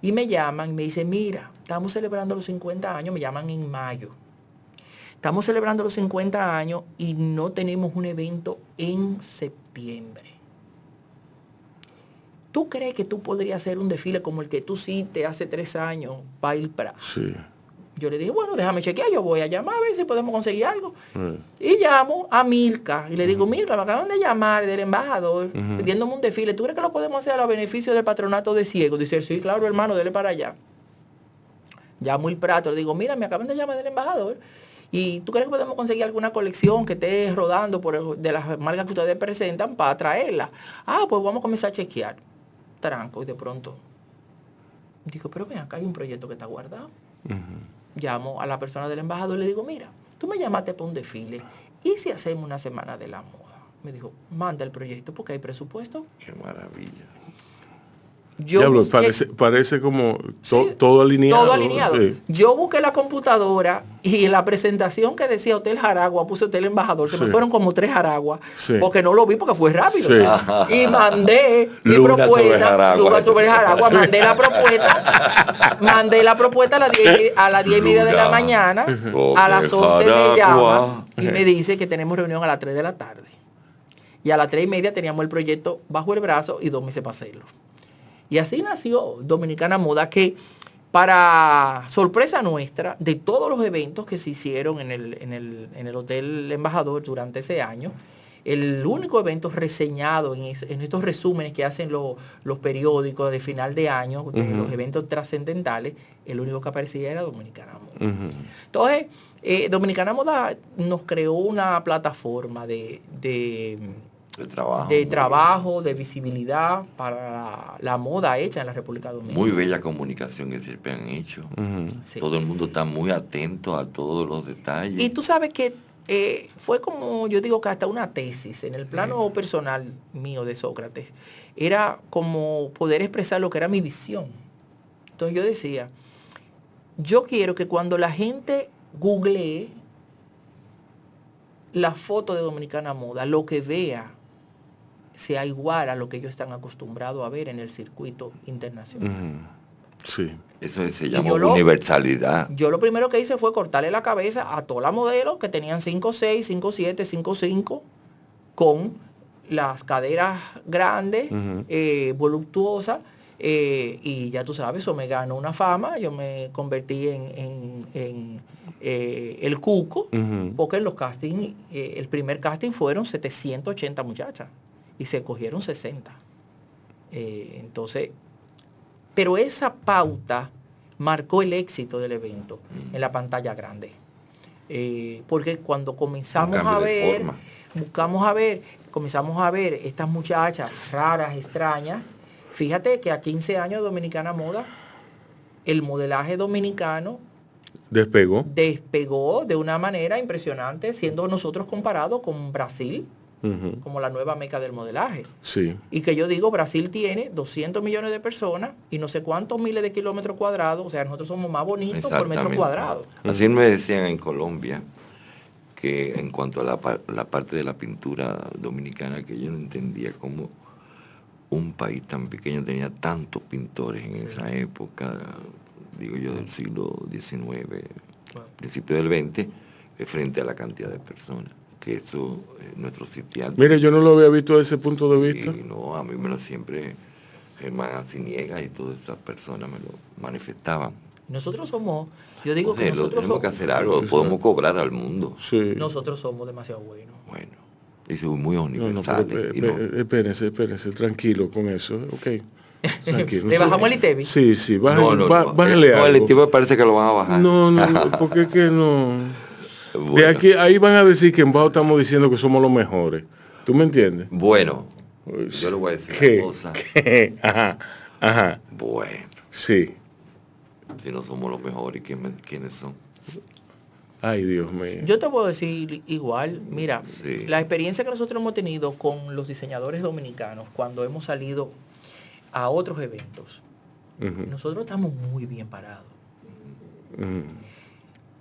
Y me llaman y me dicen, mira, estamos celebrando los 50 años, me llaman en mayo. Estamos celebrando los 50 años y no tenemos un evento en septiembre. ¿Tú crees que tú podrías hacer un desfile como el que tú hiciste hace tres años para el Prazo? Sí. Yo le dije, bueno, déjame chequear, yo voy a llamar a ver si podemos conseguir algo. Y llamo a Milka y le digo, Milka, me acaban de llamar del embajador pidiéndome un desfile. ¿Tú crees que lo podemos hacer a los beneficios del patronato de ciegos? Dice, sí, claro, hermano, dele para allá. Llamo el prato, le digo, mira, me acaban de llamar del embajador. ¿Y tú crees que podemos conseguir alguna colección que esté rodando por el- de las marcas que ustedes presentan para traerla? Ah, pues vamos a comenzar a chequear. Tranco, y de pronto. Digo, pero ven, acá hay un proyecto que está guardado llamo a la persona del embajador y le digo, mira, tú me llamaste para un desfile. ¿Y si hacemos una semana de la moda? Me dijo, manda el proyecto porque hay presupuesto. Qué maravilla. Yo Diablo, busqué- parece, parece como to- Sí, todo alineado. Todo alineado. Sí. Yo busqué la computadora y en la presentación que decía Hotel Jaragua, puse Hotel Embajador. Se me fueron como tres Jaraguas. Sí. Porque no lo vi porque fue rápido. Y mandé mi Luna propuesta. Jaragua. Sobre Jaragua. Mandé la propuesta. mandé la propuesta a las 10 a las 10 y media de la mañana. A las 11 me Jaragua. llama y me dice que tenemos reunión a las 3 de la tarde. Y a las 3 y media teníamos el proyecto bajo el brazo y dos meses para hacerlo. Y así nació Dominicana Moda, que para sorpresa nuestra, de todos los eventos que se hicieron en el, en el, en el Hotel Embajador durante ese año, el único evento reseñado en, es- en estos resúmenes que hacen lo- los periódicos de final de año, de los eventos trascendentales, el único que aparecía era Dominicana Moda. Entonces, eh, Dominicana Moda nos creó una plataforma de, de, De trabajo. de trabajo, de visibilidad para la, la moda hecha en la República Dominicana. Muy bella comunicación que siempre han hecho. Sí. Todo el mundo está muy atento a todos los detalles. Y tú sabes que eh, fue como, yo digo que hasta una tesis en el plano personal mío de Sócrates. Era como poder expresar lo que era mi visión. Entonces yo decía, yo quiero que cuando la gente googlee la foto de Dominicana Moda, lo que vea sea igual a lo que ellos están acostumbrados a ver en el circuito internacional. Sí. Eso se llama yo lo- universalidad. Yo lo primero que hice fue cortarle la cabeza a todas las modelos que tenían 5'6, 5'7, 5'5, con las caderas grandes, eh, voluptuosas, eh, y ya tú sabes, eso me ganó una fama, yo me convertí en, en- en, eh, el cuco, porque en los castings, eh, el primer casting fueron 780 muchachas, y se cogieron 60. Eh, entonces, pero esa pauta marcó el éxito del evento en la pantalla grande. Eh, porque cuando comenzamos a ver, buscamos a ver, comenzamos a ver estas muchachas raras, extrañas. Fíjate que a 15 años de Dominicana Moda, el modelaje dominicano Despegó. despegó de una manera impresionante, siendo nosotros comparados con Brasil Como la nueva meca del modelaje. Sí. Y que yo digo, Brasil tiene 200 millones de personas y no sé cuántos miles de kilómetros cuadrados, o sea, nosotros somos más bonitos por metro cuadrado. Así me decían en Colombia que en cuanto a la, la parte de la pintura dominicana, que yo no entendía cómo un país tan pequeño tenía tantos pintores en esa época, digo yo, del siglo XIX, principio del XX, eh, frente a la cantidad de personas. Que eso, eh, nuestro sitial. Mire, yo no lo había visto desde ese punto de vista. Y no, a mí me lo siempre Germán Aciniega y todas esas personas me lo manifestaban. Nosotros somos, yo digo que nosotros tenemos que hacer algo, Exacto. podemos cobrar al mundo. Sí. nosotros somos demasiado buenos. Bueno, eso es muy No, no, y no- espe- espérense, espérense, tranquilo con eso. Ok. Tranquilo. ¿Le bajamos el ITEVI? Sí, sí, bájale, no, no, bá- no, bájale eh, no, el tipo parece que lo van a bajar. No, no, no, porque es que no. De Bueno, aquí, ahí van a decir que en Bajo estamos diciendo que somos los mejores. ¿Tú me entiendes? bueno, yo le voy a decir ¿Qué? una cosa. ¿Qué? Ajá, ajá, Bueno, sí. si no somos los mejores, ¿quién me- ¿quiénes son? Ay, Dios mío. Yo te puedo decir igual, mira, Sí. la experiencia que nosotros hemos tenido con los diseñadores dominicanos cuando hemos salido a otros eventos, nosotros estamos muy bien parados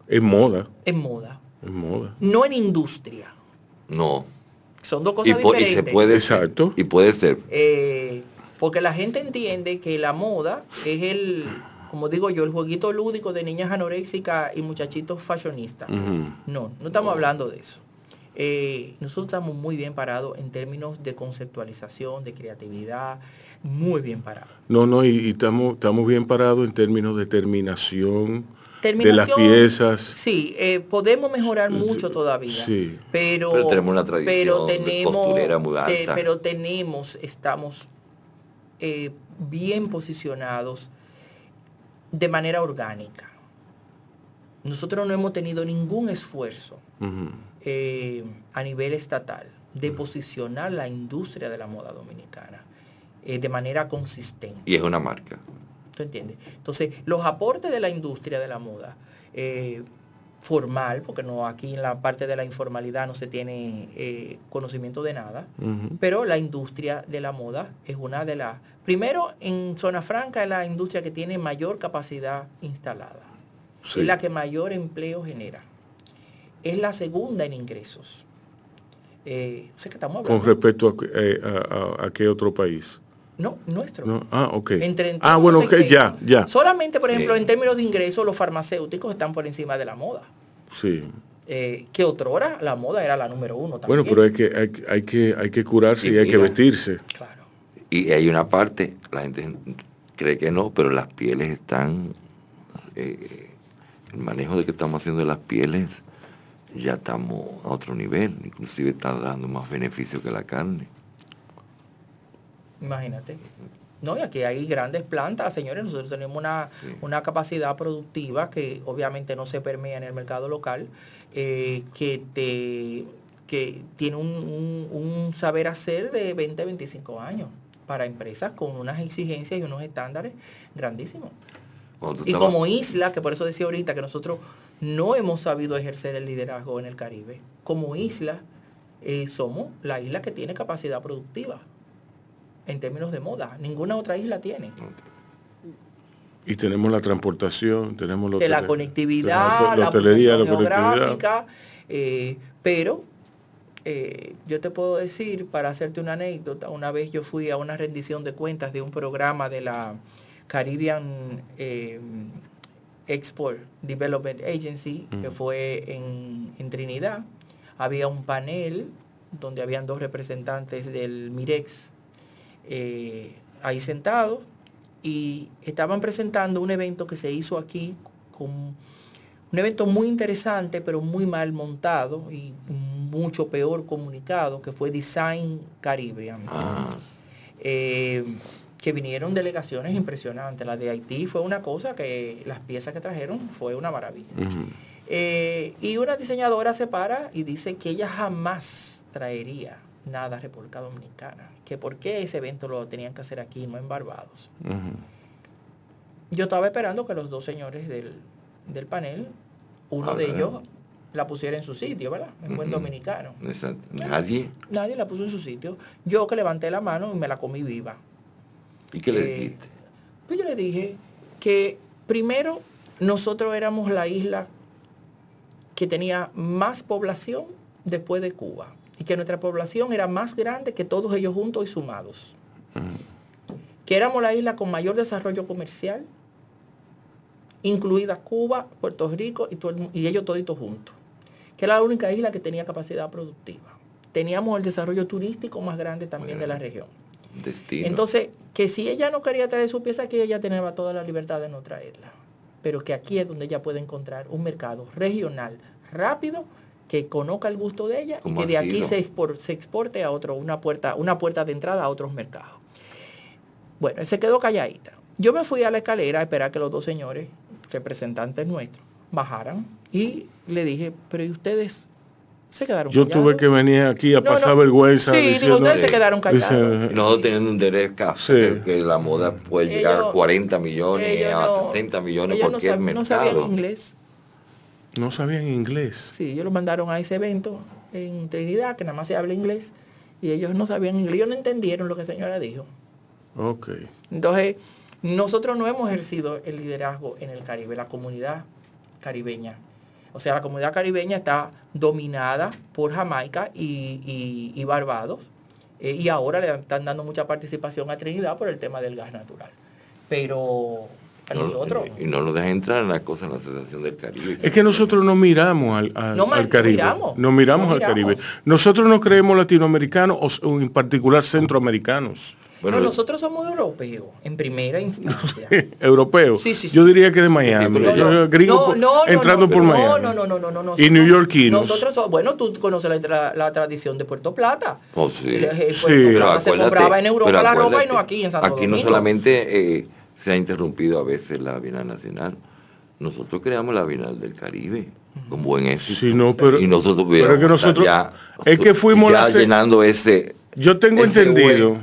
en moda, es moda. No en industria. No. Son dos Y, cosas y diferentes. se puede Exacto. ser. Y puede ser. Eh, porque la gente entiende que la moda es el, como digo yo, el jueguito lúdico de niñas anoréxicas y muchachitos fashionistas. No, no estamos hablando de eso. Eh, nosotros estamos muy bien parados en términos de conceptualización, de creatividad, muy bien parados. No, no, y, y estamos, estamos bien parados en términos de terminación, de las piezas. Sí, eh, podemos mejorar mucho todavía. Sí. Pero, Pero tenemos una tradición pero de tenemos, costurera muy alta. pero tenemos, estamos eh, bien posicionados de manera orgánica. Nosotros no hemos tenido ningún esfuerzo eh, a nivel estatal de posicionar la industria de la moda dominicana eh, de manera consistente. Y es una marca. ¿Tú entiendes? Entonces, los aportes de la industria de la moda, eh, formal, porque no aquí en la parte de la informalidad no se tiene eh, conocimiento de nada, pero la industria de la moda es una de las... Primero, en Zona Franca es la industria que tiene mayor capacidad instalada. Sí. Es la que mayor empleo genera. Es la segunda en ingresos. Eh, que estamos Con respecto a, eh, a- a- a qué otro país. No, nuestro. ¿No? Ah, ok. Entre- ah, bueno, ok, que- ya, ya. Solamente, por ejemplo, en términos de ingresos, los farmacéuticos están por encima de la moda. Sí. Eh, que otrora la moda era la número uno también. Bueno, pero hay que, hay, hay que, hay que curarse Y y hay que vestirse. Claro. Y hay una parte, la gente cree que no, pero las pieles están, eh, el manejo de que estamos haciendo de las pieles ya estamos a otro nivel, inclusive está dando más beneficio que la carne. Imagínate. No, y aquí hay grandes plantas, señores. Nosotros tenemos una, una capacidad productiva que obviamente no se permea en el mercado local, eh, que te que tiene un, un- un saber hacer de 20, 25 años para empresas con unas exigencias y unos estándares grandísimos. Y estabas- como isla, que por eso decía ahorita que nosotros no hemos sabido ejercer el liderazgo en el Caribe, como isla eh, somos la isla que tiene capacidad productiva en términos de moda. Ninguna otra isla tiene. Y tenemos la transportación, tenemos la De la conectividad, la hotelería, la geográfica, eh, pero eh, yo te puedo decir, para hacerte una anécdota, una vez yo fui a una rendición de cuentas de un programa de la Caribbean eh, Export Development Agency, que fue en, en Trinidad. Había un panel donde habían dos representantes del MIREX eh, ahí sentados y estaban presentando un evento que se hizo aquí con un evento muy interesante, pero muy mal montado y mucho peor comunicado, que fue Design Caribbean. Ah, Eh, que vinieron delegaciones impresionantes. La de Haití fue una cosa que las piezas que trajeron fue una maravilla. Eh, y una diseñadora se para y dice que ella jamás traería nada a República Dominicana. Que por qué ese evento lo tenían que hacer aquí, no en Barbados. Yo estaba esperando que los dos señores del, del panel, uno de Hablaran. ellos la pusiera en su sitio, ¿verdad? En buen dominicano. exacto. Nadie. Nadie la puso en su sitio. Yo que levanté la mano y me la comí viva. ¿Y qué le Eh, dijiste? Pues yo le dije que primero nosotros éramos la isla que tenía más población después de Cuba y que nuestra población era más grande que todos ellos juntos y sumados. Que éramos la isla con mayor desarrollo comercial, incluida Cuba, Puerto Rico y, todo y ellos toditos juntos. Que era la única isla que tenía capacidad productiva. Teníamos el desarrollo turístico más grande también de la región. Destino. Entonces, que si ella no quería traer su pieza aquí, ella tenía toda la libertad de no traerla. Pero que aquí es donde ella puede encontrar un mercado regional rápido que conozca el gusto de ella y que de aquí se, expor- se exporte a otro, una puerta, una puerta de entrada a otros mercados. Bueno, se quedó calladita. Yo me fui a la escalera a esperar que los dos señores, representantes nuestros, bajaran y le dije, pero ¿y ustedes se quedaron Yo callados? tuve que venir aquí a No, pasar no. vergüenza. Sí, digo, diciendo- ustedes se quedaron callados. dice- nosotros teniendo un derecho Sí. que la moda puede llegar Ellos- a 40 millones, a no- 60 millones por no cualquier sab- no sabían mercado. inglés. No sabían inglés. Sí, ellos los mandaron a ese evento en Trinidad, que nada más se habla inglés, y ellos no sabían inglés, ellos no entendieron lo que la señora dijo. Ok. Entonces, nosotros no hemos ejercido el liderazgo en el Caribe, la comunidad caribeña. O sea, la comunidad caribeña está dominada por Jamaica y, y- y Barbados, eh, y ahora le están dando mucha participación a Trinidad por el tema del gas natural. Pero a No- nosotros... y no nos dejan entrar en las cosas en la Asociación del Caribe. Es que nosotros no miramos al, al- No al no Caribe. miramos, no miramos no al miramos. Caribe. Nosotros no creemos latinoamericanos o en particular centroamericanos. Bueno, no, nosotros somos europeos, en primera instancia. Europeos. Sí, sí, sí. Yo diría que de Miami. yo- gringo no, por- no, no, entrando no, por no, Miami. No, no, no, no, no, no. Y neoyorquinos. Nosotros somos, bueno, tú conoces la, la tradición de Puerto Plata. Oh, sí. El- el Sí. Puerto Pero Plata se compraba en Europa la ropa y no aquí en Santo Aquí no Domingo. solamente eh, se ha interrumpido a veces la Bienal Nacional, nosotros creamos la Bienal del Caribe con buen éxito. Sí, no, pero- y nosotros pero es que nosotros- ya- es que fuimos ya la se- llenando ese Yo tengo ese entendido. hueco.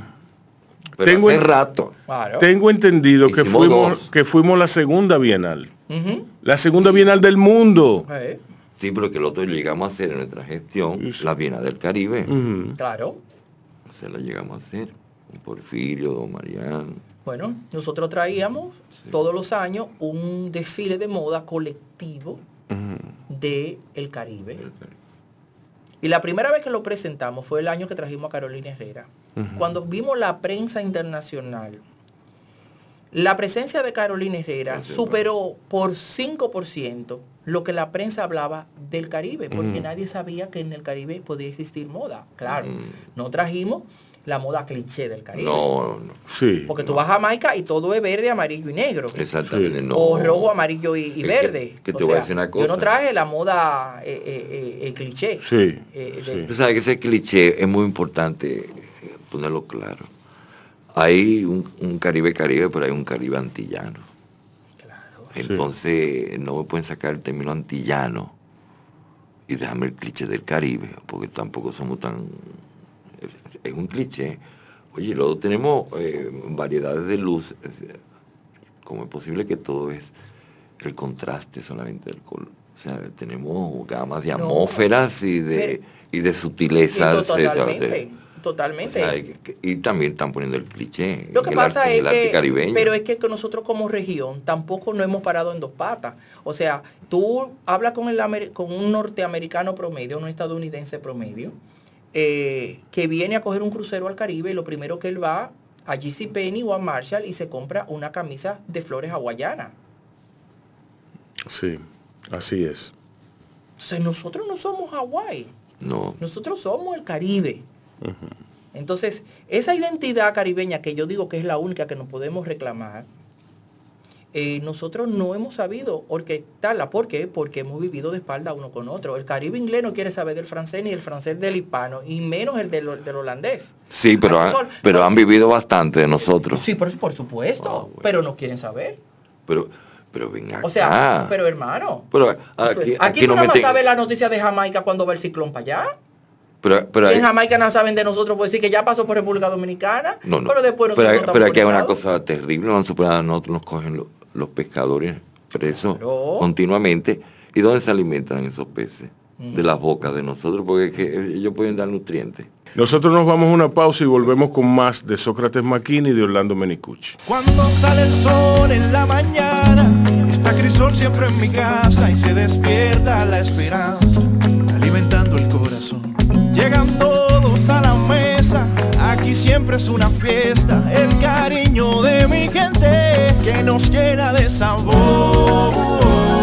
Pero tengo hace en- rato. Claro. Tengo entendido que fuimos, dos. que fuimos la segunda bienal. La segunda bienal del mundo. Eh, Sí, pero que el otro llegamos a hacer en nuestra gestión, Sí. la Bienal del Caribe. Claro. Se la llegamos a hacer. Porfirio, Don Mariano. Bueno, nosotros traíamos todos los años un desfile de moda colectivo de el Caribe. del Caribe. Y la primera vez que lo presentamos fue el año que trajimos a Carolina Herrera. Cuando vimos la prensa internacional, la presencia de Carolina Herrera superó por 5% lo que la prensa hablaba del Caribe, porque nadie sabía que en el Caribe podía existir moda. Claro, no trajimos la moda cliché del Caribe. No, no. Sí. Porque tú vas a Jamaica y todo es verde, amarillo y negro. Exactamente, no. O rojo, amarillo y, verde. que te voy a decir una Yo no cosa. traje la moda eh, eh, eh, eh, cliché. Sí, sí. Tú sabes que ese cliché es muy importante ponerlo claro. Hay un, un Caribe Caribe, pero hay un Caribe antillano. Entonces no me pueden sacar el término antillano y déjame el cliché del Caribe, porque tampoco somos tan... Es, un cliché. Oye, luego tenemos eh, variedades de luz. ¿Cómo es posible que todo es el contraste solamente del color? O sea, tenemos gamas de No, atmósferas y de, y de sutilezas. Totalmente, de- totalmente. o sea, y, también están poniendo el cliché. Lo que en el pasa arte- en es el arte que, caribeño. pero es que nosotros como región tampoco no hemos parado en dos patas. O sea, tú hablas con, el, con un norteamericano promedio, un estadounidense promedio, eh, que viene a coger un crucero al Caribe y lo primero que él va a Penny o a Marshall y se compra una camisa de flores hawaianas. Sí, así es. O sea, nosotros no somos Hawái. No, Nosotros somos el Caribe. Entonces, esa identidad caribeña que yo digo que es la única que nos podemos reclamar, eh, nosotros no hemos sabido orquestarla. ¿Por qué? Porque hemos vivido de espalda uno con otro. El Caribe inglés no quiere saber del francés ni el francés del hispano, y menos el del, del holandés. sí, pero, han, pero han vivido bastante de nosotros. Sí, por, por supuesto, Ah, bueno. pero no quieren saber. Pero, pero ven acá. O sea, pero hermano. Pero aquí, aquí, aquí tú no nada más sabes la noticia de Jamaica cuando va el ciclón para allá. Pero, pero en Jamaica no saben de nosotros, pues sí que ya pasó por República Dominicana, no, no. pero después pero, nosotros pero aquí hay una cosa terrible. Vamos a suponer a nosotros nos cogen lo- los pescadores presos Claro. continuamente. ¿Y dónde se alimentan esos peces? De las bocas de nosotros, porque es que ellos pueden dar nutrientes. Nosotros nos vamos a una pausa y volvemos con más de Sócrates Maquini y de Orlando Menicucci. Cuando sale el sol en la mañana, está Crisol siempre en mi casa y se despierta la esperanza, alimentando el corazón. Llegan todos a la mesa, aquí siempre es una fiesta, el de mi gente que nos llena de sabor.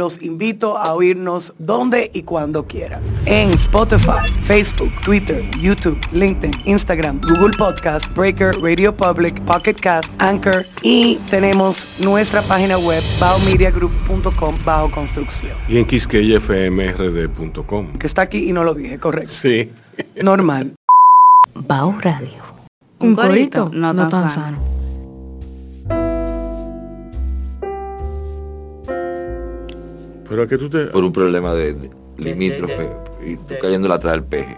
Los invito a oírnos donde y cuando quieran. En Spotify, Facebook, Twitter, YouTube, LinkedIn, Instagram, Google Podcast, Breaker, Radio Public, Pocket Cast, Anchor y tenemos nuestra página web baomediagroup.com bajo construcción. Y en quisqueyafmrd.com. Que está aquí y no lo dije, correcto. Sí. Normal. Bao Radio. Un Un corito corito no no tan tan sano. Pero a que tú te... Por un problema de, limítrofe. de- y tú de- cayéndole atrás del peje.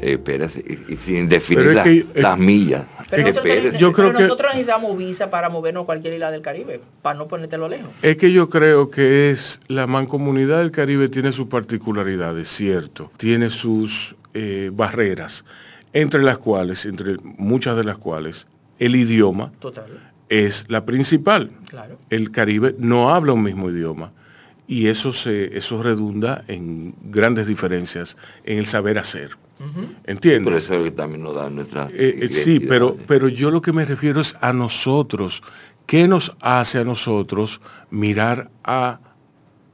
Eh, espérese, y, y sin definir Pero es la- que- es- las millas. Pero, nosotros, Yo creo pero que- nosotros necesitamos visa para movernos a cualquier isla del Caribe, para no ponértelo lejos. Es que yo creo que es la mancomunidad del Caribe tiene sus particularidades, cierto, tiene sus eh, barreras, entre las cuales, entre muchas de las cuales, el idioma Total, es la principal. claro. El Caribe no habla un mismo idioma y eso se eso redunda en grandes diferencias en el saber hacer. ¿Entiendes? Por eso es que también nos dan nuestras. Eh, eh, sí, pero, pero yo lo que me refiero es a nosotros. ¿Qué nos hace a nosotros mirar a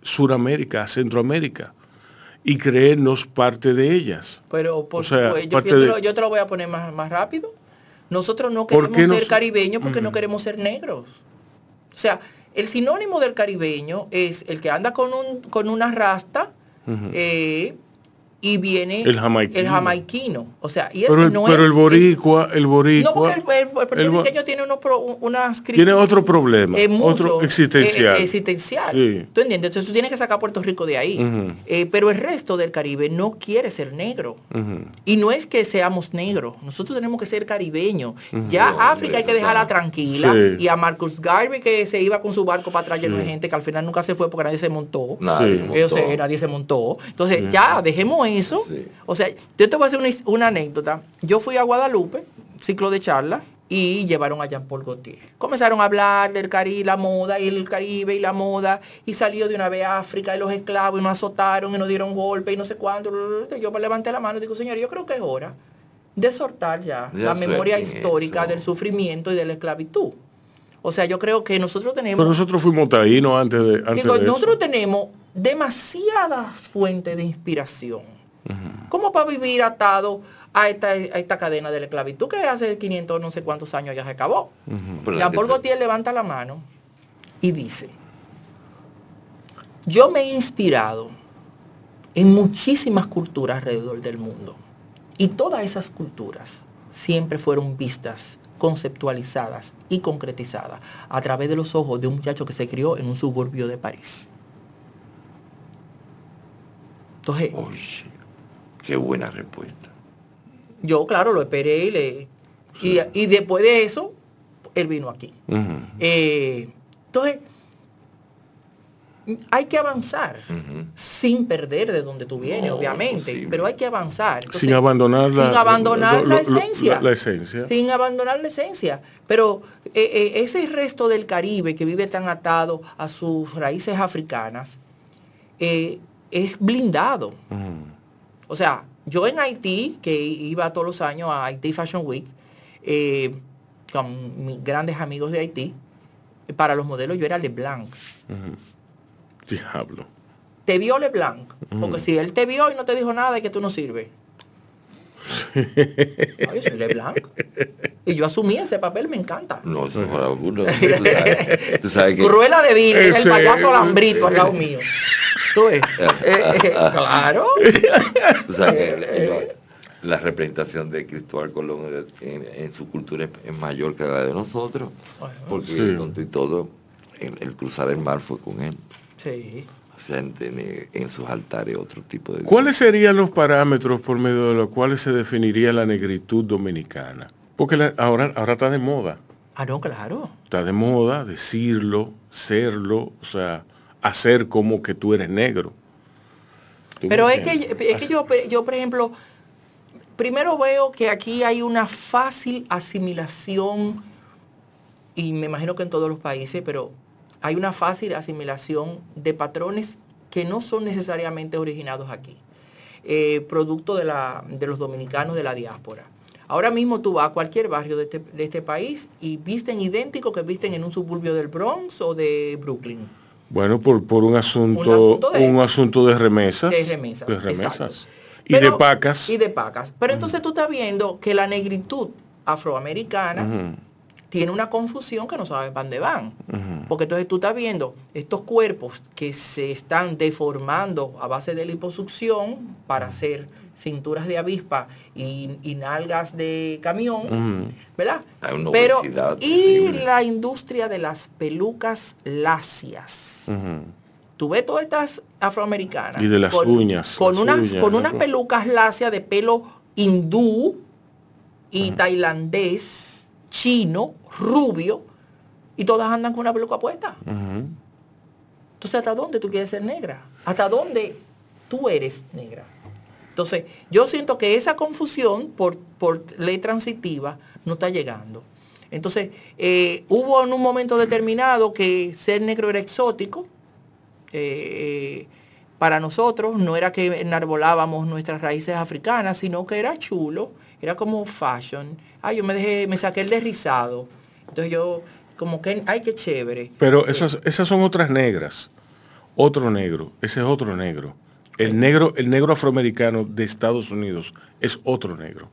Sudamérica, a Centroamérica y creernos parte de ellas? Pero por, O sea, pues, yo, parte yo te lo, yo te lo voy a poner más, más rápido. Nosotros no ¿Por queremos ser nos- caribeños porque no queremos ser negros. O sea, el sinónimo del caribeño es el que anda con, un, con una rasta eh, y viene El jamaiquino. el jamaiquino. O sea, y Pero el, no pero es, el boricua, el No, boricua, porque el, el- el el bo- puertorriqueño tiene unos pro- unas crisis. tiene otro problema, eh, mucho, otro existencial. eh, existencial. Sí. ¿Tú entiendes? Entonces tú tienes que sacar a Puerto Rico de ahí. Eh, pero el resto del Caribe no quiere ser negro. Y no es que seamos negros, nosotros tenemos que ser caribeños. Ya No, África hay que dejarla tranquila. Sí. Y a Marcus Garvey que se iba con su barco para atrás lleno de gente que al final nunca se fue porque nadie se montó. Nadie Sí. montó. Eh, o sea, nadie se montó. Entonces, ya, dejemos eso. Sí. O sea, yo te voy a hacer una, anécdota. Yo fui a Guadalupe, ciclo de charla, y llevaron a Jean Paul Gaultier. Comenzaron a hablar del Caribe, la moda, y el Caribe y la moda, y salió de una vez África y los esclavos, y nos azotaron, y nos dieron golpe, y no sé cuánto. Yo levanté la mano y digo, señor, yo creo que es hora de soltar ya Ya la memoria histórica eso. del sufrimiento y de la esclavitud. O sea, yo creo que nosotros tenemos... Pero nosotros fuimos taínos antes de, antes Digo, de eso. nosotros tenemos demasiadas fuentes de inspiración. Como para vivir atado a esta, a esta cadena de la esclavitud que hace 500 no sé cuántos años ya se acabó. Pero Jean que Paul se- Gaultier levanta la mano y dice, yo me he inspirado en muchísimas culturas alrededor del mundo. Y todas esas culturas siempre fueron vistas, conceptualizadas y concretizadas a través de los ojos de un muchacho que se crió en un suburbio de París. Entonces, Oye, qué buena respuesta. yo, claro, lo esperé y le... Y, y después de eso, él vino aquí. Eh, entonces, hay que avanzar sin perder de donde tú vienes, No, obviamente, pero hay que avanzar. Entonces, sin abandonar la, sin abandonar lo- la lo- lo- esencia. la- la esencia. Sin abandonar la esencia. Pero eh, eh, ese resto del Caribe que vive tan atado a sus raíces africanas eh, es blindado. O sea, yo en Haití, que iba todos los años a Haití Fashion Week, eh, con mis grandes amigos de Haití, para los modelos yo era LeBlanc. Diablo. Te vio LeBlanc. Porque si él te vio y no te dijo nada, es que tú no sirves. No, yo soy LeBlanc. Y yo asumí ese papel, me encanta. No, eso alguno. Tú sabes, que Cruela de Vil, era el payaso alambrito al lado mío. ¿Tú ves? Eh, eh, claro. Tú sabes que la, la representación de Cristóbal Colón en, en su cultura es, mayor que la de nosotros, porque Sí. con todo y todo, el, el cruzar el mar fue con él. Sí. O sea, en, en- en sus altares otro tipo de... ¿Cuáles serían los parámetros por medio de los cuales se definiría la negritud dominicana? Porque la- ahora, ahora está de moda. Ah, no, claro. Está de moda decirlo, serlo, o sea, hacer como que tú eres negro. ¿Tú me Pero es que, es que yo, yo, por ejemplo, primero veo que aquí hay una fácil asimilación, y me imagino que en todos los países, pero hay una fácil asimilación de patrones que no son necesariamente originados aquí, eh, producto de, la, de los dominicanos de la diáspora. Ahora mismo tú vas a cualquier barrio de este, de este país y visten idéntico que visten en un suburbio del Bronx o de Brooklyn. Bueno, por, por un asunto, asunto de- un asunto de remesas. De remesas. de exacto. remesas. Y Pero- de pacas. Y de pacas. Pero entonces tú estás viendo que la negritud afroamericana tiene una confusión que no saben para dónde van. Porque entonces tú estás viendo estos cuerpos que se están deformando a base de liposucción para hacer cinturas de avispa y, y nalgas de camión, Ujú. ¿verdad? Hay una Pero, y la industria de las pelucas lacias. Ujú. Tú ves todas estas afroamericanas. Y de las uñas, Con las unas, uñas, con unas pelucas lacias de pelo hindú y tailandés, chino, rubio, y todas andan con una peluca puesta. Entonces, ¿hasta dónde tú quieres ser negra? ¿Hasta dónde tú eres negra? Entonces, yo siento que esa confusión por, por ley transitiva no está llegando. Entonces, eh, hubo en un momento determinado que ser negro era exótico. eh, para nosotros no era que enarbolábamos nuestras raíces africanas, sino que era chulo, era como fashion. Ay, yo me dejé, me saqué el desrizado. Entonces yo, como que, ay, qué chévere. Pero esas, esas son otras negras. Otro negro. Ese es otro negro. El negro, el negro afroamericano de Estados Unidos es otro negro.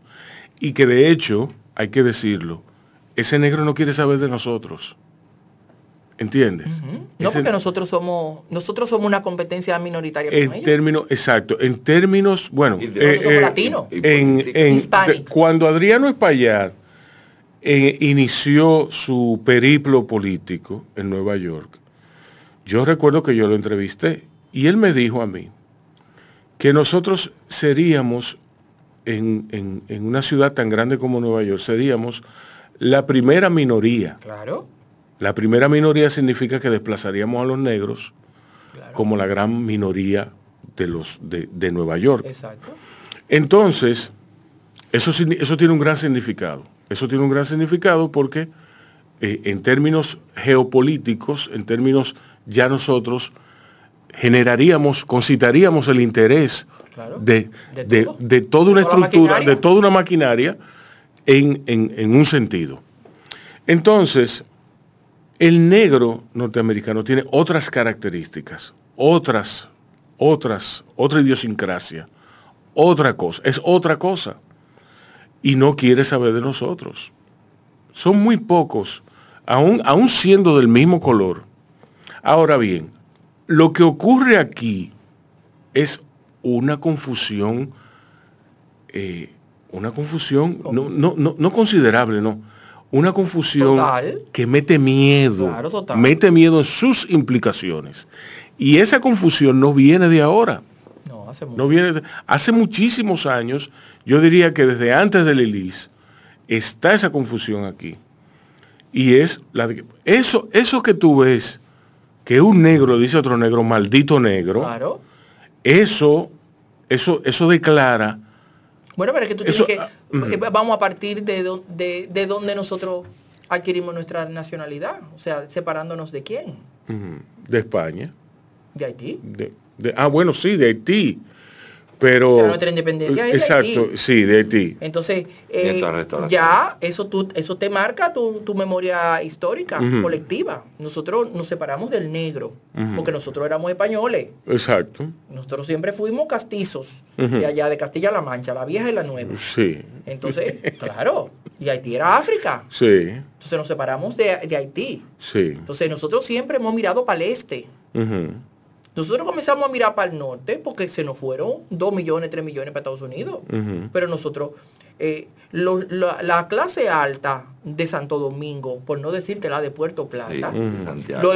Y que de hecho, hay que decirlo, ese negro no quiere saber de nosotros. ¿Entiendes? No, Ese- porque nosotros somos, nosotros somos una competencia minoritaria con en términos, exacto, en términos, bueno, Y de- eh, eh, latinos. en- en- de- cuando Adriano Espaillat eh, inició su periplo político en Nueva York, yo recuerdo que yo lo entrevisté y él me dijo a mí que nosotros seríamos en, en- en una ciudad tan grande como Nueva York, seríamos la primera minoría. Claro. La primera minoría significa que desplazaríamos a los negros como la gran minoría de los de, de Nueva York. Exacto. Entonces, eso, eso tiene un gran significado. Eso tiene un gran significado porque eh, en términos geopolíticos, en términos ya nosotros generaríamos, concitaríamos el interés Claro. de, De de- toda una estructura, de toda una maquinaria en, en- en un sentido. Entonces, El negro norteamericano tiene otras características, otras, otras, otra idiosincrasia, otra cosa, es otra cosa. Y no quiere saber de nosotros. Son muy pocos, aún, aún siendo del mismo color. Ahora bien, lo que ocurre aquí es una confusión, eh, una confusión, no, no, no, no considerable, no. Una confusión Total. que mete miedo, Claro, total. mete miedo en sus implicaciones. Y esa confusión no viene de ahora. No, hace mucho. Viene de- hace muchísimos años, yo diría que desde antes del ELIS, está esa confusión aquí. Y es la de- eso, eso que tú ves, que un negro dice a otro negro, maldito negro, Claro. eso, eso, eso declara, Bueno, pero es que tú Eso, tienes ah, que, eh, vamos a partir de, do- de, de donde nosotros adquirimos nuestra nacionalidad, o sea, separándonos de quién, de España. de Haití. de- de- ah, bueno, sí, de Haití. Pero. Nuestra independencia es de Exacto, Haití. sí, de Haití. Entonces, eh, ya eso, tú, eso te marca tu, tu memoria histórica, colectiva. Nosotros nos separamos del negro, porque nosotros éramos españoles. Exacto. Nosotros siempre fuimos castizos, de allá de Castilla-La Mancha, la vieja y la nueva. Sí. Entonces, claro, y Haití era África. Sí, Entonces nos separamos de, de Haití. sí. Entonces nosotros siempre hemos mirado para el este. Nosotros comenzamos a mirar para el norte porque se nos fueron 2 millones, 3 millones para Estados Unidos. Pero nosotros, eh, lo- la, la clase alta de Santo Domingo, por no decir que la de Puerto Plata, Sí, de Santiago. lo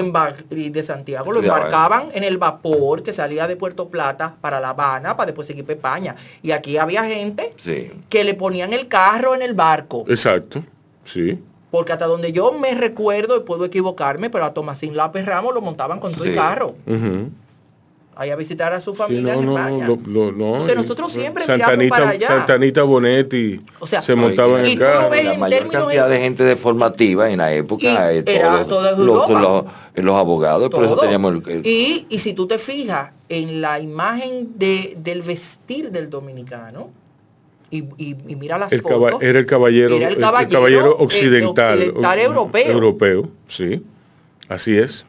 de Santiago lo embarcaban en el vapor que salía de Puerto Plata para La Habana, para después seguir para España. Y aquí había gente Sí. que le ponían el carro en el barco. Exacto. Sí. Porque hasta donde yo me recuerdo, y puedo equivocarme, pero a Tomasín Lápez Ramos lo montaban con todo el Sí. carro. Ahí a visitar a su Sí, familia no, en no, España. no, lo- lo- no. Entonces nosotros siempre Santa miramos para allá. Santa Anita Bonetti O sea, se montaba en y el carro. ves La en mayor términos cantidad de gente deformativa en la época, Y eh, era todos toda los, Europa. los- los abogados, por eso todo. teníamos el, el- y, y si tú te fijas en la imagen de, del vestir del dominicano, y, y- y mira las El caba- fotos, era el caballero, era el, el caballero occidental. occidental europeo. Europeo, sí. Así es.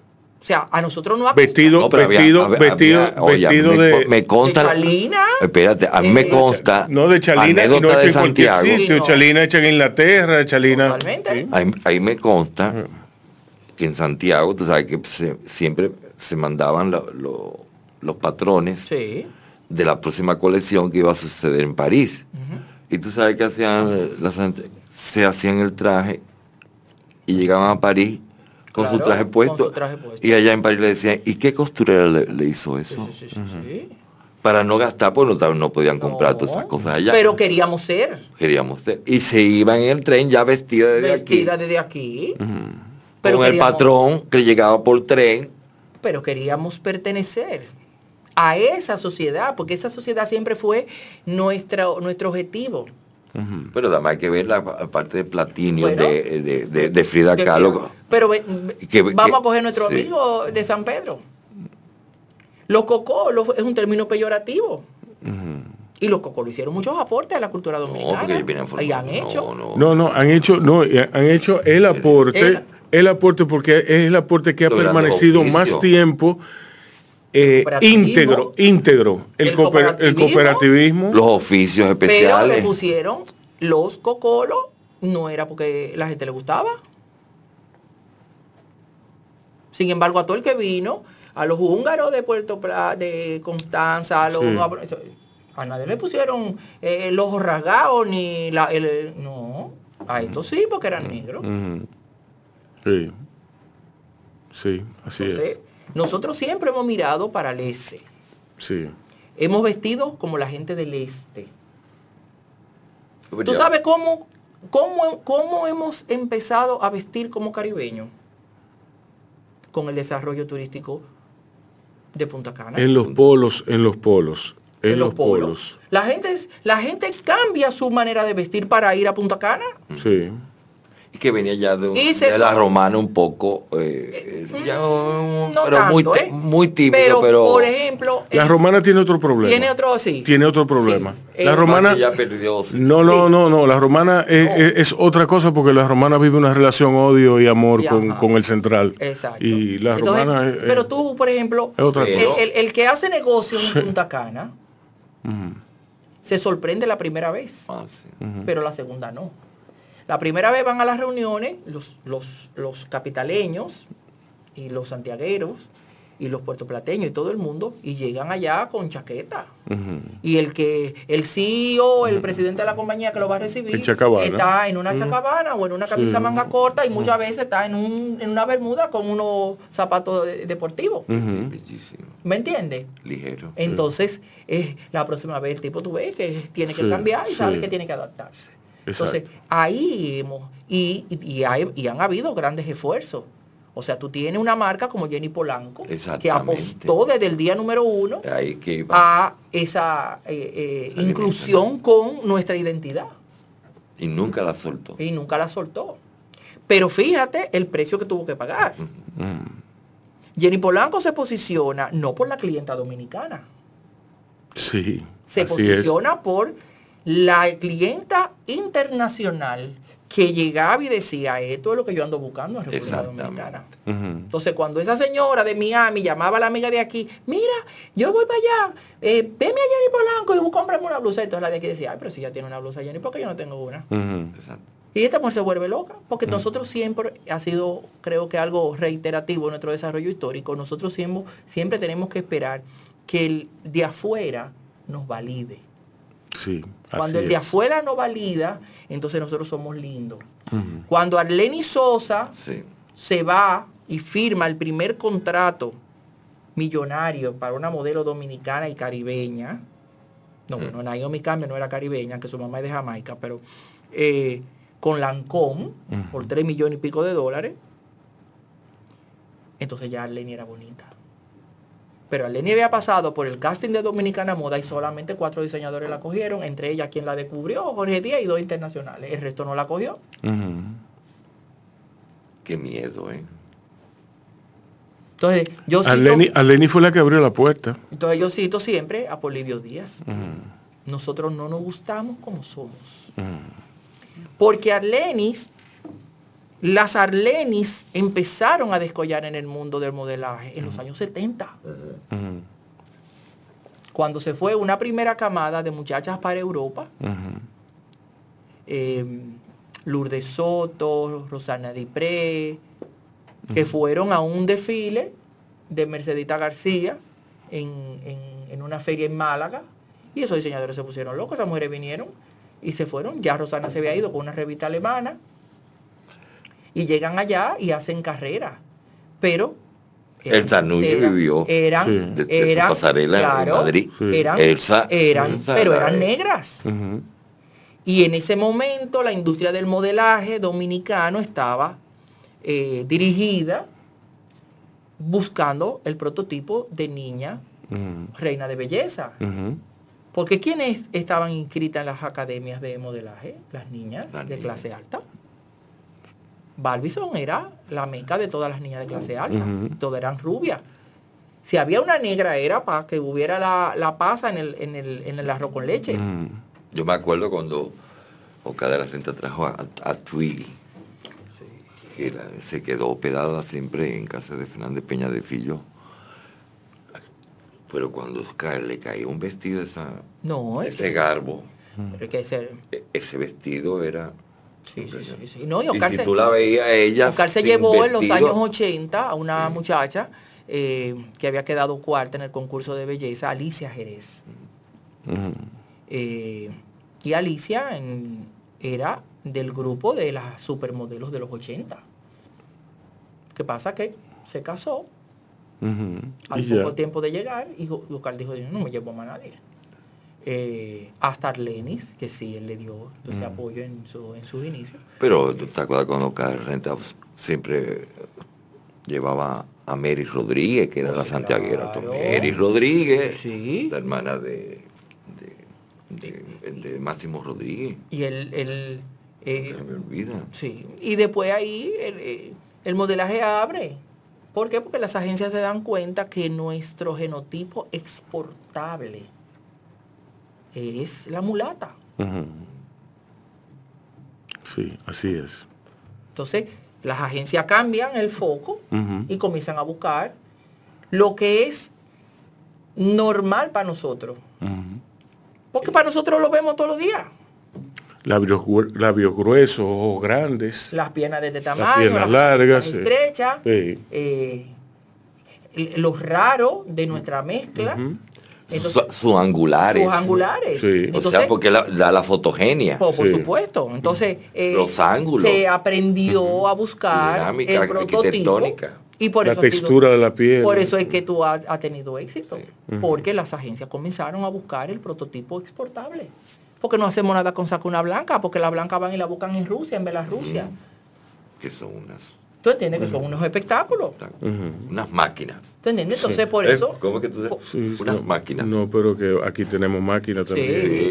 O sea, a nosotros no ha Vestido, No, pero vestido, había- vestido, había- oye, vestido me, de, me consta. de Chalina. Espérate, a mí me consta. no de Chalina y no hecha de en Santiago. sitio. No. Chalina hecha en Inglaterra, Chalina. Totalmente. sí. Ahí, ahí me consta que en Santiago, tú sabes que se- siempre se mandaban lo- lo- los patrones Sí. de la próxima colección que iba a suceder en París. Y tú sabes que hacían las se hacían el traje y llegaban a París con su traje con puesto. su traje puesto. Y allá en París le decían, ¿y qué costurera le, le hizo eso? Sí, sí, sí, sí. Para no gastar, pues no, no podían comprar No, todas esas cosas allá. Pero queríamos ser queríamos ser. Y se iban en el tren ya vestida desde vestida aquí. desde aquí. con el patrón que llegaba por tren. Pero queríamos pertenecer a esa sociedad, porque esa sociedad siempre fue nuestra, nuestro objetivo. Pero además hay que ver la pa- parte de platinio Bueno. de, de- de- de Frida Kahlo. Pero ve- ve- Que- vamos que- a coger nuestro sí. amigo de San Pedro. Los cocó lo- es un término peyorativo. Y los cocó lo hicieron muchos aportes a la cultura dominicana. porque ellos vienen y han hecho. no, no. No, no, han hecho, no, eh, han hecho el aporte, El- el aporte porque es el aporte que ha permanecido más tiempo eh, íntegro, íntegro. El, El cooper- el cooperativismo. Los oficios Pero le especiales. pusieron los cocolos, no era porque la gente le gustaba. Sin embargo, a todo el que vino, a los húngaros de Puerto Plata, de Constanza, a los Sí. a nadie le pusieron eh, el ojo rasgado ni la el, no, a estos sí porque eran negros. Sí. Sí, así Entonces, es. Nosotros siempre hemos mirado para el este. Sí. Hemos vestido como la gente del este. ¿Tú Ya. sabes cómo, cómo, cómo hemos empezado a vestir como caribeños? Con el desarrollo turístico de Punta Cana. En los polos, en los polos. En, los polos. La gente, la gente cambia su manera de vestir para ir a Punta Cana. Sí. Y que venía ya de, un- de la romana un poco. eh, eh, ya un- No pero muy, tanto, ¿eh? muy tímido, pero. por ejemplo, La romana tiene otro problema. tiene otro, sí. Tiene otro problema. Sí. La Eh, romana... Que ya perdió. sí. No, no, no, no. La romana es, es- es otra cosa porque la romana vive una relación odio y amor Y con, con el central. Exacto. Y la Entonces, romana es, pero tú, por ejemplo, es otra Pero- el, el- el que hace negocio en Punta Cana se sorprende la primera vez, Ah, sí. pero la segunda no. La primera vez van a las reuniones los, los, los capitaleños y los santiagueros y los puertoplateños y todo el mundo y llegan allá con chaqueta. Y el que el CEO, el presidente de la compañía que lo va a recibir, está en una chacabana o en una camisa Sí. manga corta y muchas veces está en, un- en una bermuda con unos zapatos de- deportivos. Bellísimo. ¿Me entiendes? Ligero. Entonces, eh, la próxima vez el tipo tú ves que tiene que Sí, cambiar y sabe que tiene que adaptarse. Exacto. Entonces, ahí hemos, y, y, y hay- y han habido grandes esfuerzos. O sea, tú tienes una marca como Jenny Polanco, que apostó desde el día número uno Ahí que iba. a esa eh, eh, inclusión con nuestra identidad. Y nunca la soltó. Y nunca la soltó. Pero fíjate el precio que tuvo que pagar. Jenny Polanco se posiciona no por la clienta dominicana, Sí. se es. posiciona por la clienta internacional que llegaba y decía, esto es lo que yo ando buscando en República. Dominicana. Entonces, cuando esa señora de Miami llamaba a la amiga de aquí, mira, yo voy para allá, eh, veme a Jenny Polanco y cómprame una blusa. Entonces la de aquí decía, ay, pero si ya tiene una blusa Jenny, ¿por qué yo no tengo una? Exacto. Y esta mujer se vuelve loca, porque nosotros siempre, ha sido creo que algo reiterativo en nuestro desarrollo histórico, nosotros siempre, siempre tenemos que esperar que el de afuera nos valide. Sí. Cuando así el de afuera no valida, entonces nosotros somos lindos. Cuando Arleni Sosa Sí. se va y firma el primer contrato millonario para una modelo dominicana y caribeña. No, bueno, Naomi Campbell no era caribeña, que su mamá es de Jamaica, pero eh, con Lancôme por 3 millones y pico de dólares. Entonces ya Arleni era bonita. Pero Arleni había pasado por el casting de Dominicana Moda y solamente cuatro diseñadores la cogieron, entre ellas quien la descubrió, Jorge Díaz y dos internacionales. El resto no la cogió. Qué miedo, ¿eh? Entonces, yo cito, Arleni fue la que abrió la puerta. entonces yo cito siempre a Polivio Díaz. Nosotros no nos gustamos como somos. Porque Arlenis, las Arlenis empezaron a descollar en el mundo del modelaje en los años 70. Ujú. Cuando se fue una primera camada de muchachas para Europa, eh, Lourdes Soto, Rosana Dipré, que fueron a un desfile de Mercedita García en, en- en una feria en Málaga. Y esos diseñadores se pusieron locos, esas mujeres vinieron y se fueron. Ya Rosana se había ido con una revista alemana. Y llegan allá y hacen carrera. Pero... Elsa Núñez vivió Eran, Sí. su eran- pasarela en claro, Madrid. Sí. Eran, Elsa- eran, Elsa pero era eran negras. Y en ese momento la industria del modelaje dominicano estaba eh, dirigida buscando el prototipo de niña reina de belleza. Porque ¿quiénes estaban inscritas en las academias de modelaje? Las niñas de clase alta. Barbizon era la meca de todas las niñas de clase alta. Todas eran rubias. Si había una negra era para que hubiera la, la pasa en el, en, el, en el arroz con leche. Yo me acuerdo cuando Oca de la Renta trajo a, a Twiggy, que se quedó hospedada siempre en casa de Fernández Peña de Fillo. Pero cuando Oscar le caía un vestido esa, No, es ese garbo, e- ese vestido era... Sí, sí, sí, sí. No, y y Oscar si se- tú la veías ella... Oscar se llevó en los años 80 a una Sí. muchacha eh, que había quedado cuarta en el concurso de belleza, Alicia Jerez. Eh, y Alicia en- era del grupo de las supermodelos de los 80. ¿Qué pasa? Que se casó al Y ya. poco tiempo de llegar y Oscar dijo, no me llevo más a nadie. Eh, hasta Arlenis, que sí, él le dio ese apoyo en, su, en sus inicios. Pero tú te acuerdas cuando la Renta siempre llevaba a Mary Rodríguez, que era Oh, la santiaguera. claro. Mary Rodríguez, Sí. la hermana de, de, de- de Máximo Rodríguez. Y él, él, eh, Se me olvida. Sí, y después ahí el, eh, el modelaje abre ¿Por qué? Porque las agencias se dan cuenta que nuestro genotipo exportable es la mulata. Sí, así es. Entonces, las agencias cambian el foco y comienzan a buscar lo que es normal para nosotros. Porque para nosotros lo vemos todos los días. Labios, labios gruesos, ojos grandes. Las piernas de este tamaño, piernas las largas, piernas sí. estrechas, Sí. eh, lo raro de nuestra mezcla. Entonces, Su- sus angulares. sus angulares. Sí. O Entonces, sea, porque la- da la fotogenia. po- por Sí. supuesto. Entonces, eh, Los ángulos. se aprendió a buscar Dinámica el prototipo. Y por La eso ha sido- textura de la piel. Por eso es que tú has, has tenido éxito. Porque las agencias comenzaron a buscar el prototipo exportable. Porque no hacemos nada con sacuna blanca, porque la blanca van y la buscan en Rusia, en Bielorrusia. Que son unas, ¿Tú entiendes que son unos espectáculos? unas máquinas. ¿Tú entiendes? Entonces, Sí. por eso... ¿Cómo que tú Sí, unas no, máquinas. No, pero que aquí tenemos máquinas también.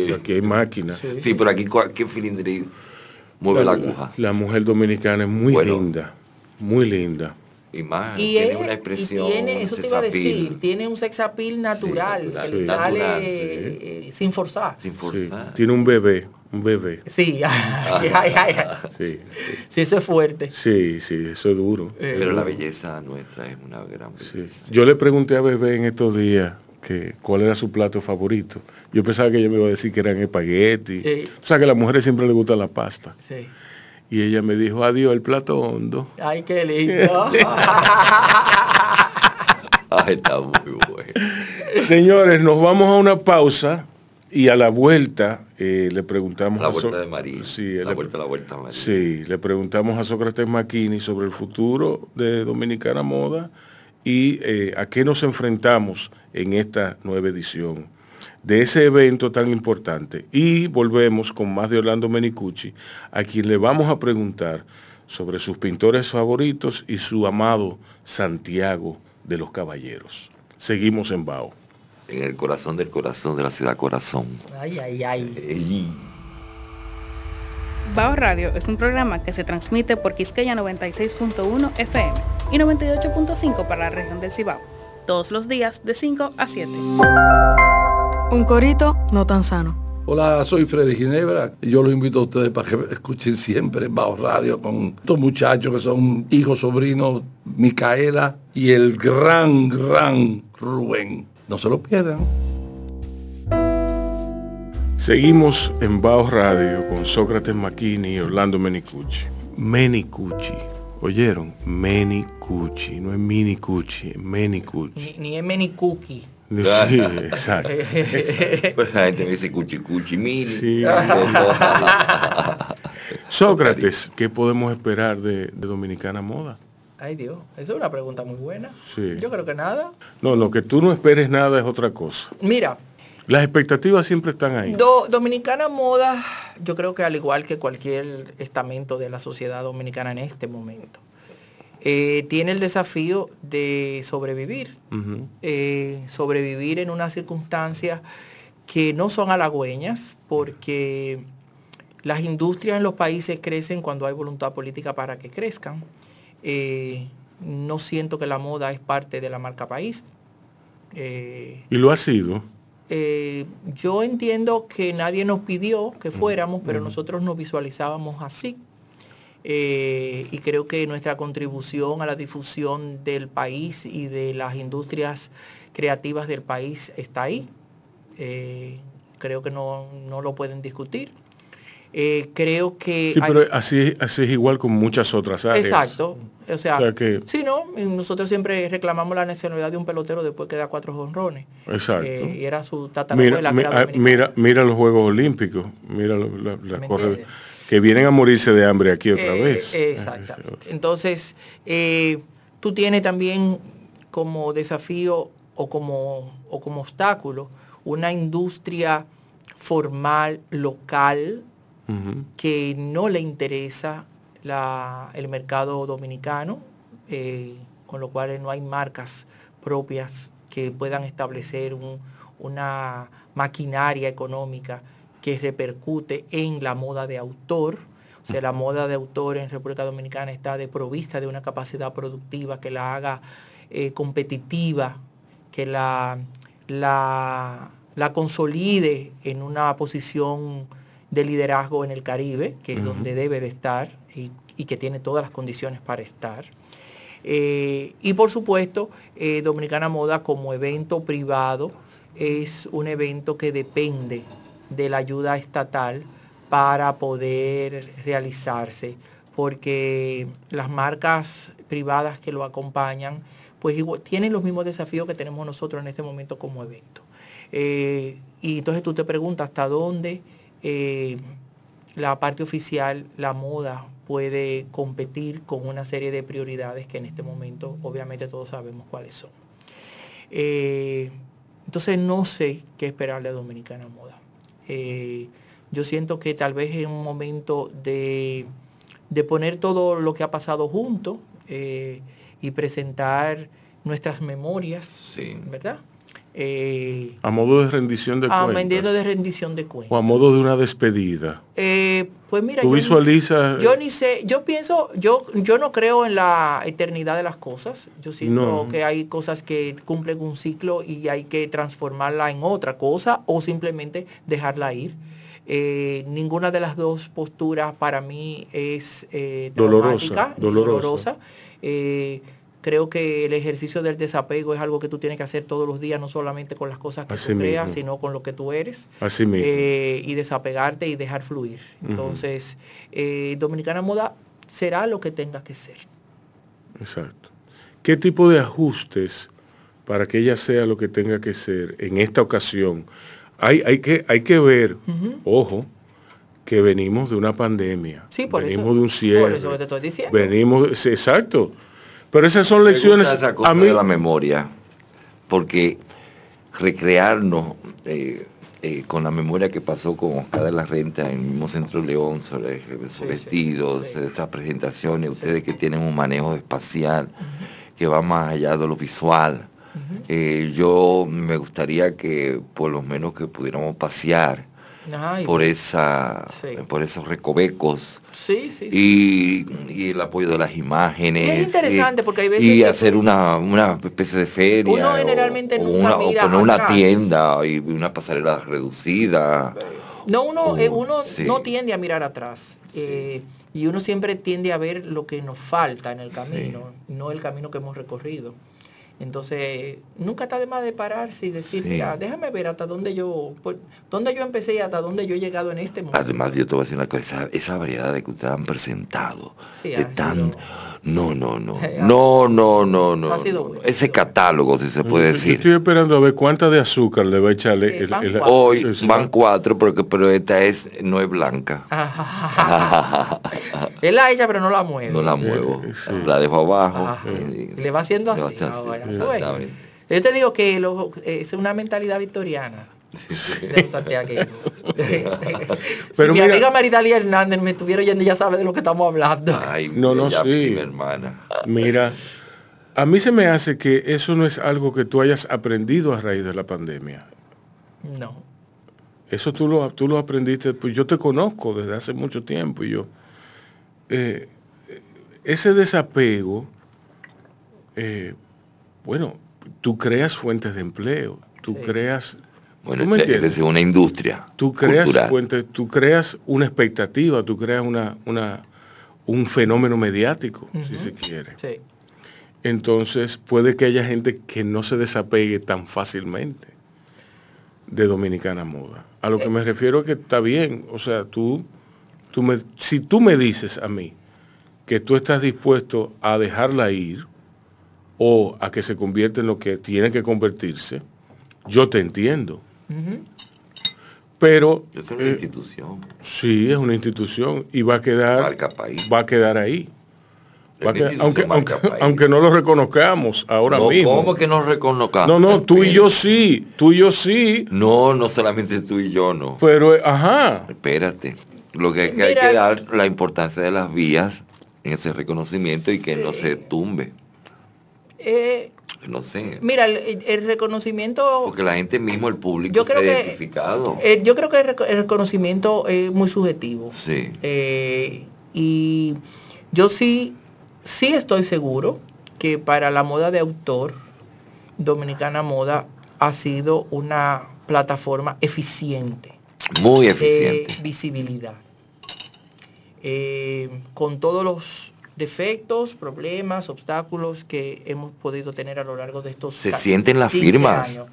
Sí. Aquí hay máquinas. Sí, pero aquí cualquier filindri mueve la aguja. la mujer dominicana es muy Bueno. linda. Muy linda. Y más, Y, tiene es- una y expresión. tiene, eso te iba a decir, tiene un sexapil natural, natural, que le sí. sale Natural, sí. eh, sin forzar. Sin Sí. forzar. Tiene un bebé. Un bebé. Sí, ay, ay, ay, ay. Sí. Sí, eso es fuerte. Sí, sí, eso es duro. Pero la belleza nuestra es una gran Sí. belleza. Yo le pregunté a Bebé en estos días que cuál era su plato favorito. Yo pensaba que ella me iba a decir que eran espagueti. O sea, que a las mujeres siempre les gusta la pasta. Sí. Y ella me dijo, adiós, el plato hondo. Ay, qué lindo. Ay, está muy bueno. Señores, nos vamos a una pausa y a la vuelta eh, le preguntamos La a So- vuelta de María. Sí, la le- vuelta, la vuelta, María. Sí, le preguntamos a Sócrates Maquini sobre el futuro de Dominicana Moda y eh, a qué nos enfrentamos en esta nueva edición de ese evento tan importante. Y volvemos con más de Orlando Menicucci, a quien le vamos a preguntar sobre sus pintores favoritos y su amado Santiago de los Caballeros. Seguimos en Bao. En el corazón del corazón de la ciudad corazón. Ay, ay, ay. Ey. Bao Radio es un programa que se transmite por Quisqueya 96.1 FM y 98.5 para la región del Cibao, todos los días de 5 a 7. Un corito no tan sano. Hola, soy Freddy Ginebra. y Yo los invito a ustedes para que escuchen siempre Bajo Radio con estos muchachos que son hijos, sobrinos, Micaela y el gran, gran Rubén. No se lo pierdan. Seguimos en Bao Radio con Sócrates Maquini y Orlando Menicucci. Menicucci. ¿Oyeron? Menicucci. No es Minicucci, es Menicucci. Ni, ni M ni cookie. Sí, exacto. Pues la gente me dice cuchi cuchi mini. Sí. Sócrates, ¿qué podemos esperar de, de Dominicana Moda? Ay, Dios. Esa es una pregunta muy buena. Sí. Yo creo que nada. No, lo que tú no esperes nada es otra cosa. Mira, Las expectativas siempre están ahí. Do- Dominicana Moda, yo creo que al igual que cualquier estamento de la sociedad dominicana en este momento, eh, tiene el desafío de sobrevivir. Eh, sobrevivir en unas circunstancias que no son halagüeñas, porque las industrias en los países crecen cuando hay voluntad política para que crezcan. Eh, no siento que la moda es parte de la marca país. Eh, Y lo ha sido. eh, yo entiendo que nadie nos pidió que fuéramos, pero nosotros nos visualizábamos así. Eh, y creo que nuestra contribución a la difusión del país y de las industrias creativas del país está ahí. Creo que no, no lo pueden discutir. Eh, creo que... Sí, hay- pero así, así es igual con muchas otras áreas. Exacto. O sea, O sea que- sí, ¿no? Nosotros siempre reclamamos la nacionalidad de un pelotero después que da cuatro honrones. Exacto. Eh, y era su tatarabuela, ah, mira, mira los Juegos Olímpicos, mira que vienen a morirse de hambre aquí otra Eh, vez. Exactamente. Entonces, eh, tú tienes también como desafío o como, o como obstáculo una industria formal, local, Que no le interesa el mercado dominicano, eh, con lo cual no hay marcas propias que puedan establecer un- una maquinaria económica que repercute en la moda de autor. O O sea, la moda de autor en República Dominicana está desprovista de una capacidad productiva que la haga eh, competitiva, que la, la, la consolide en una posición de liderazgo en el Caribe, que es donde debe de estar y, y que tiene todas las condiciones para estar. Eh, y por supuesto, eh, Dominicana Moda como evento privado es un evento que depende de la ayuda estatal para poder realizarse, porque las marcas privadas que lo acompañan, pues igual, tienen los mismos desafíos que tenemos nosotros en este momento como evento. Eh, y entonces tú te preguntas hasta dónde eh, la parte oficial, la moda, puede competir con una serie de prioridades que en este momento obviamente todos sabemos cuáles son. Eh, entonces no sé qué esperarle a Dominicana Moda. Eh, yo siento que tal vez es un momento de, de poner todo lo que ha pasado junto eh, y presentar nuestras memorias, Sí. ¿verdad? Eh, A modo de rendición de a cuentas. manera de rendición de cuentas. O a modo de una despedida. Eh, pues mira, Tú yo ni- visualizas... Yo ni sé, yo pienso, yo, yo no creo en la eternidad de las cosas. Yo siento No. que hay cosas que cumplen un ciclo y hay que transformarla en otra cosa o simplemente dejarla ir. Eh, ninguna de las dos posturas para mí es dolorosa. dolorosa. Creo que el ejercicio del desapego es algo que tú tienes que hacer todos los días, no solamente con las cosas que Así tú creas, mismo. sino con lo que tú eres Así mismo. eh, y desapegarte y dejar fluir. Entonces, eh, Dominicana Moda será lo que tenga que ser. Exacto. ¿Qué tipo de ajustes para que ella sea lo que tenga que ser en esta ocasión? Hay, hay, que, hay que ver, ojo, que venimos de una pandemia. Sí, por venimos eso- de un cierre. por eso que te estoy diciendo. Venimos, exacto. Pero esas son lecciones. esa cosa A mí, de la memoria, porque recrearnos eh, eh, con la memoria que pasó con Oscar de la Renta en el mismo Centro León, sobre esos sí, vestidos, sí. esas presentaciones, ustedes que tienen un manejo espacial que va más allá de lo visual. Eh, yo me gustaría que por lo menos que pudiéramos pasear Ay, por esa Sí. por esos recovecos sí, sí. sí. y, y el apoyo de las imágenes. Y es interesante porque hay veces Y hacer una, una especie de feria. Uno o- generalmente o, nunca una, o mira poner una atrás. tienda y una pasarela reducida. No, uno, eh, uno no tiende a mirar atrás. eh, y uno siempre tiende a ver lo que nos falta en el camino, no el camino que hemos recorrido. Entonces, nunca está de más de pararse y decir, Sí. mira, déjame ver hasta dónde yo, por- dónde yo empecé y hasta dónde yo he llegado en este momento. Además, yo te voy a decir una cosa, esa variedad de que ustedes han presentado, Sí, de ha tan... sido- No, no, no, no, no, no, no. ha sido no. bueno. Ese catálogo, si se puede yo decir. estoy esperando a ver cuánta de azúcar le va a echarle. Eh, van cuatro. Hoy van cuatro, porque, pero esta es no es blanca. Él la echa pero no la mueve. No la muevo. Eh, sí. La dejo abajo. Y- Le va haciendo le va así. Yo te digo que lo- es una mentalidad victoriana de. Pero si mi mira- amiga Maridalia Hernández me estuviera oyendo, ya sabe de lo que estamos hablando. Ay, No, no, sí. mi hermana. Mira, a mí se me hace que eso no es algo que tú hayas aprendido a raíz de la pandemia. No. Eso tú lo, tú lo aprendiste, pues yo te conozco desde hace mucho tiempo y yo. eh, ese desapego, eh, bueno, tú creas fuentes de empleo, tú Sí. creas. Bueno, es una industria. Tú creas cultural. fuentes, tú creas una expectativa, tú creas una, una, un fenómeno mediático, si se quiere. Sí. Entonces puede que haya gente que no se desapegue tan fácilmente de Dominicana Moda. A lo que me refiero es que está bien, o sea, tú, tú me, si tú me dices a mí que tú estás dispuesto a dejarla ir o a que se convierta en lo que tiene que convertirse, yo te entiendo. Pero Es una eh, institución. sí, es una institución y va a quedar, Marca país. va a quedar ahí. Es Va a una quedar- institución aunque, aunque, aunque no lo reconozcamos ahora no, mismo. ¿Cómo que no reconozcamos? No, no, tú y yo sí, tú y yo sí, No, no solamente tú y yo, no. pero eh, ajá, Espérate. Lo que, que hay que dar la importancia de las vías en ese reconocimiento y que no se tumbe. Eh, No sé. mira, el, el reconocimiento... Porque la gente mismo, el público, Yo se creo ha que- identificado. eh, yo creo que el, reco- el reconocimiento es muy subjetivo. Sí. Eh, y yo sí, sí estoy seguro que para la moda de autor, Dominicana Moda ha sido una plataforma eficiente Muy de eficiente. visibilidad. Eh, con todos los defectos, problemas, obstáculos que hemos podido tener a lo largo de estos Se sienten las 15 firmas. años.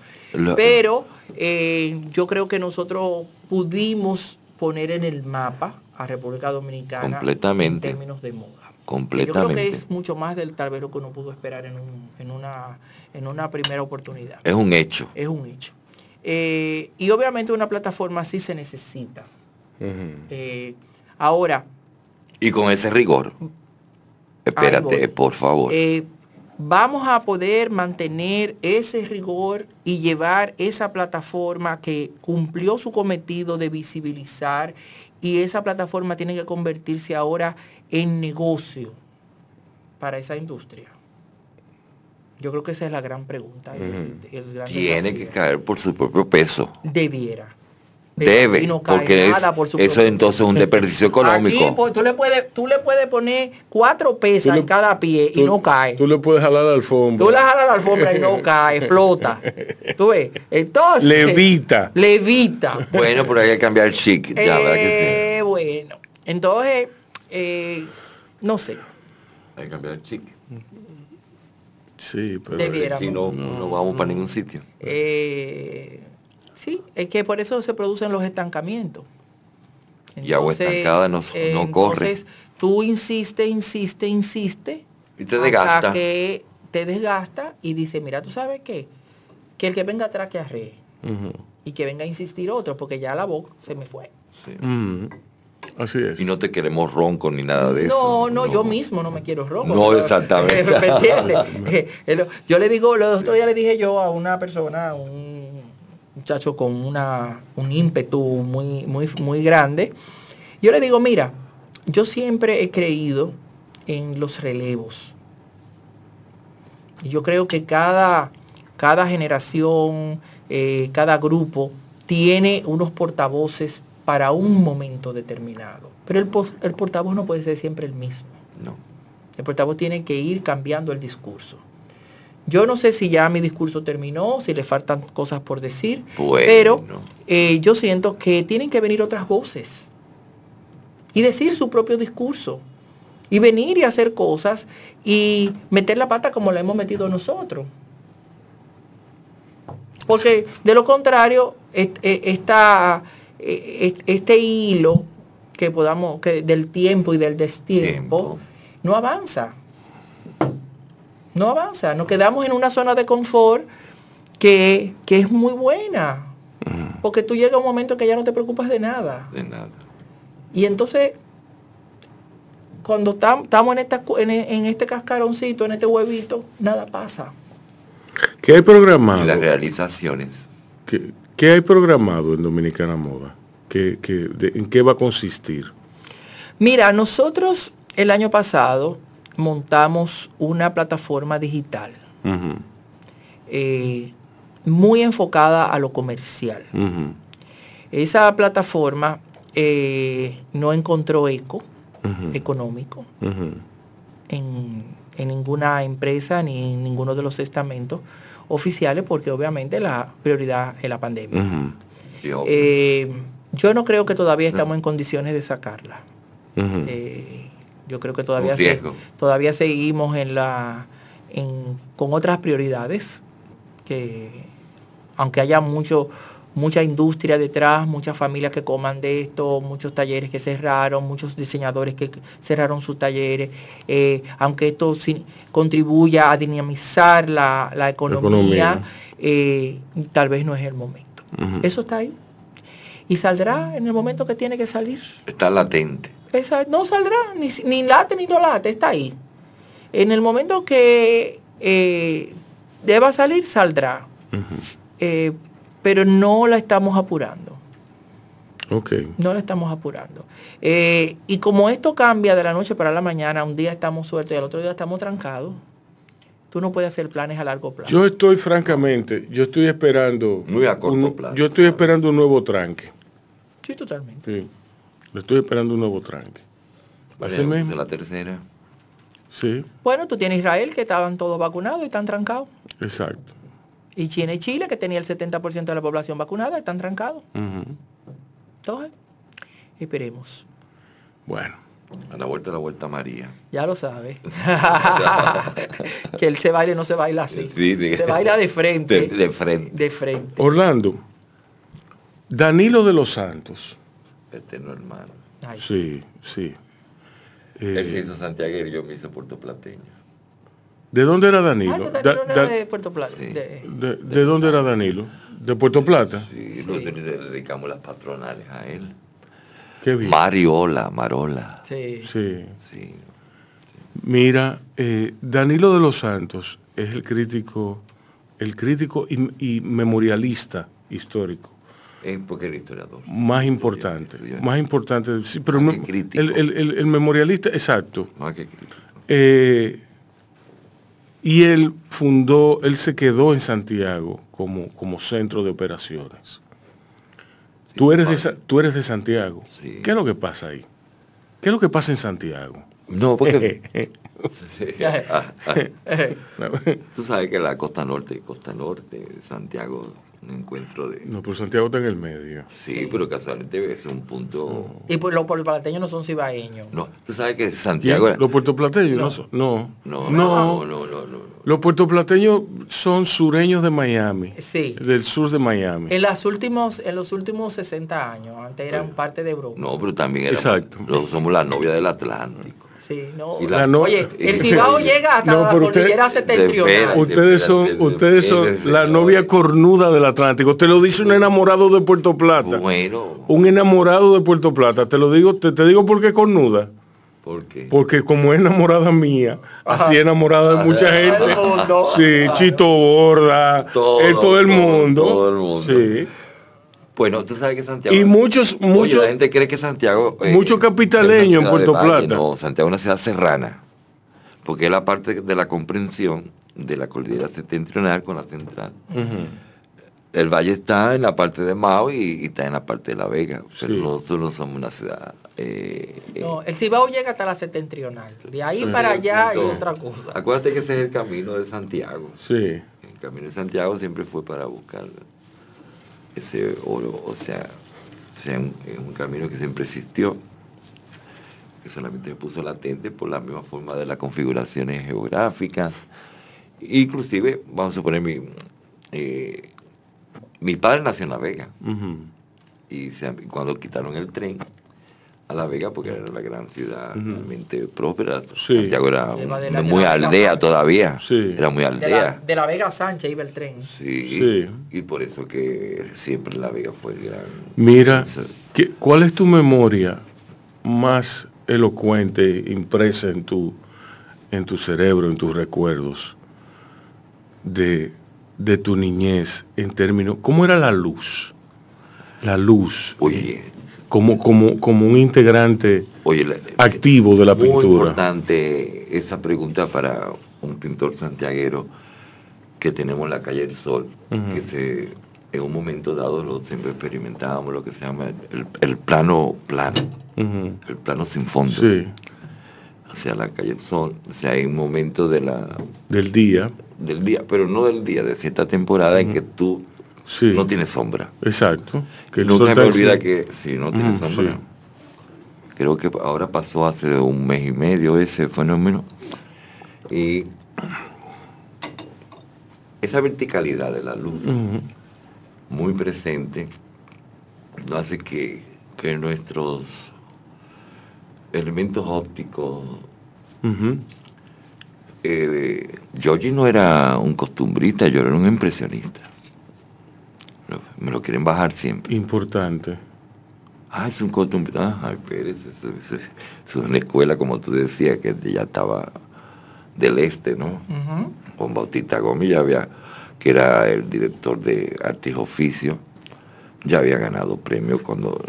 Pero eh, yo creo que nosotros pudimos poner en el mapa a República Dominicana Completamente. en términos de moda. Yo creo completamente. que es mucho más del tal vez lo que uno pudo esperar en, un- en una, en una primera oportunidad. Es un hecho. Es un hecho. Eh, y obviamente una plataforma así se necesita. Eh, ahora, Y con ese rigor. Espérate, por favor. eh, vamos a poder mantener ese rigor y llevar esa plataforma que cumplió su cometido de visibilizar y esa plataforma tiene que convertirse ahora en negocio para esa industria. Yo creo que esa es la gran pregunta. el- el gran Tiene que caer por su propio peso. Debiera. Debe, aquí no cae porque es, por su eso entonces es un desperdicio económico. Aquí, pues, tú, le puedes, tú le puedes poner cuatro pesas le- en cada pie y no cae. Tú le puedes jalar la alfombra. Tú la jalas la alfombra y no cae, flota. ¿Tú ves? Entonces. Levita. Levita. Bueno, pero hay que cambiar el chic. Ya, ¿verdad que Eh, bueno. Entonces, eh, no sé. sí? Hay que cambiar el chic. Sí, pero. Si no, no vamos para ningún sitio. Eh, sí, es que por eso se producen los estancamientos. Y agua estancada no- no corre. Entonces, tú insiste, insiste, insiste. Y te hasta desgasta. que te desgasta y dice, mira, ¿tú sabes qué? Que el que venga atrás que arree. Y que venga a insistir otro, porque ya la voz se me fue. Sí. Así es. Y no te queremos ronco ni nada de No, eso. no, yo mismo no me quiero ronco. No, Pero- exactamente. ¿Me entiendes? Eh, el- Yo le digo, el otro día le dije yo a una persona, a un muchacho con una, un ímpetu muy, muy, muy grande. Yo le digo, mira, yo siempre he creído en los relevos. Yo creo que cada, cada generación, eh, cada grupo tiene unos portavoces para un momento determinado. Pero el, el portavoz no puede ser siempre el mismo. No. El portavoz tiene que ir cambiando el discurso. Yo no sé si ya mi discurso terminó, si le faltan cosas por decir, Bueno. pero eh, yo siento que tienen que venir otras voces y decir su propio discurso y venir y hacer cosas y meter la pata como la hemos metido nosotros. Porque de lo contrario, esta, eh, est- este hilo que podamos, que del tiempo y del destiempo, no avanza. No avanza. Nos quedamos en una zona de confort que, que es muy buena. Porque tú llegas a un momento que ya no te preocupas de nada. De nada. Y entonces, cuando tam- estamos en, esta en, en este cascaroncito, en este huevito, nada pasa. ¿Qué hay programado? Las realizaciones. ¿Qué, qué hay programado en Dominicana Moda? ¿Qué, qué- de- ¿En qué va a consistir? Mira, nosotros el año pasado montamos una plataforma digital eh, muy enfocada a lo comercial. Esa plataforma eh, no encontró eco económico en, en ninguna empresa ni en ninguno de los estamentos oficiales porque obviamente la prioridad es la pandemia. Eh, yo no creo que todavía estamos en condiciones de sacarla. Eh, yo creo que todavía, se- todavía seguimos en la, en- con otras prioridades, que aunque haya mucho, mucha industria detrás, muchas familias que coman de esto, muchos talleres que cerraron, muchos diseñadores que cerraron sus talleres, eh, aunque esto contribuya a dinamizar la, la economía, economía. eh, tal vez no es el momento. Eso está ahí. Y saldrá en el momento que tiene que salir. Está latente. Esa no saldrá, ni, ni late ni no late, está ahí. En el momento que eh, deba salir, saldrá. Eh, pero no la estamos apurando. Ok. No la estamos apurando. Eh, y como esto cambia de la noche para la mañana, un día estamos sueltos y al otro día estamos trancados, tú no puedes hacer planes a largo plazo. Yo estoy francamente, yo estoy esperando. Muy a corto un- plazo. Yo estoy esperando un nuevo tranque. Sí, totalmente. Sí. Lo estoy esperando un nuevo tranque. Así mismo. la tercera. Sí, Bueno, tú tienes Israel que estaban todos vacunados y están trancados. exacto. Y China y Chile que tenía el 70% de la población vacunada están trancados. Ujú. Entonces, esperemos. Bueno, A la vuelta, a la vuelta María. Ya lo sabes. que él se baile no se baila así. Sí, de- se baila de frente. De, de frente. de frente. Orlando, Danilo de los Santos. Eterno hermano. Ay, Sí, sí. Eh, Él se hizo Santiago y yo me hice puertoplateño. ¿De dónde era Ah, Danilo? no, Da- Danilo no era da- de Puerto Plata. Sí. de- de, de dónde era Danilo? ¿De Puerto Plata? Sí, nosotros le dedicamos las patronales a él. Qué bien. Mariola, Marola. sí. Sí. Sí. Mira, eh, Danilo de los Santos es el crítico, el crítico y, y memorialista histórico Es porque era historiador. más importante, más importante, sí, pero Más no- que crítico. el, el- el- el memorialista, exacto. Más que crítico. Eh, y él fundó, él se quedó en Santiago como, como centro de operaciones. tú, eres de, tú eres de Santiago. Sí. ¿Qué es lo que pasa ahí? ¿Qué es lo que pasa en Santiago? No, porque Sí. Tú sabes que la costa norte, costa norte, Santiago, un encuentro de... no, pero Santiago está en el medio. Sí, pero casualmente es un punto... Y pues los puertorplateños no son cibaeños. No, tú sabes que. Santiago... ¿Los puertoplateños? No. son- no. No, No. no, no, no, no. Los puertoplateños son sureños de Miami. Sí. Del sur de Miami. En, las últimos, en los últimos 60 años, antes eran parte de Europa. No, pero también éramos- Exacto. lo- somos la novia del Atlántico. Sí, no. Y La no- Oye, el Cibao llega hasta No, la cordillera de septentrional. Ustedes son, Espérate, ustedes son espérate, la novia cornuda del Atlántico. Te lo dice un enamorado de Puerto Plata. Bueno, Un enamorado de Puerto Plata. Te lo digo, te, te digo por qué cornuda. ¿por qué? Porque como es enamorada mía, así enamorada de mucha gente. Todo el mundo. Sí, Chito Borda, Todo, eh, todo el todo, mundo. todo el mundo. Sí. Bueno, tú sabes que Santiago... Y muchos, Oye, muchos, la gente cree que Santiago... eh, mucho capitaleño en Puerto. Plata. No, Santiago es una ciudad serrana. Porque es la parte de la comprensión de la cordillera septentrional con la central. El valle está en la parte de Mao y, y está en la parte de La Vega. Pero Sí. nosotros no somos una ciudad... eh, eh, No, el Cibao llega hasta la septentrional. De ahí para allá hay otra cosa. Acuérdate que ese es el camino de Santiago. sí. El camino de Santiago siempre fue para buscar ese oro, o sea, o sea, un, es un camino que siempre existió, que solamente se puso latente por la misma forma de las configuraciones geográficas. Inclusive, vamos a suponer, mi, eh, mi padre nació en La Vega, y se- cuando quitaron el tren a La Vega, porque era la gran ciudad realmente próspera, Sí. Santiago era la- muy aldea Sánchez. todavía, Sí. era muy De aldea. la, de la Vega Sánchez iba el tren. Sí, Sí. y por eso que siempre La Vega fue el gran... Mira. ¿qué- ¿cuál es tu memoria más elocuente, impresa en tu, en tu cerebro, en tus recuerdos de, de tu niñez en términos, ¿cómo era la luz? La luz, Oye, como, como, como un integrante oye, la- activo de la muy pintura. importante esa pregunta para un pintor santiaguero que tenemos en la calle del Sol, que se, en un momento dado lo, siempre experimentábamos lo que se llama el, el plano plano, el plano sin fondo, Sí, hacia la calle del Sol, o sea, hay un momento de la, del día, del día, pero no del día, de cierta temporada en que tú sí, no tienes sombra. exacto. Que Nunca me olvida que si no tiene Mm, sombra. sí. Creo que ahora pasó hace un mes y medio ese fenómeno. Y esa verticalidad de la luz, muy presente, hace que, que nuestros elementos ópticos eh, Giorgi no era un costumbrista, yo era un impresionista. Me lo quieren bajar siempre. Importante. Ah, es un costumbrista. Ay, Pérez, eso, eso- eso es una escuela, como tú decías, que ya estaba del este, ¿no? Ujú. Juan Bautista Gómez ya había, que era el director de Artes Oficios, ya había ganado premio cuando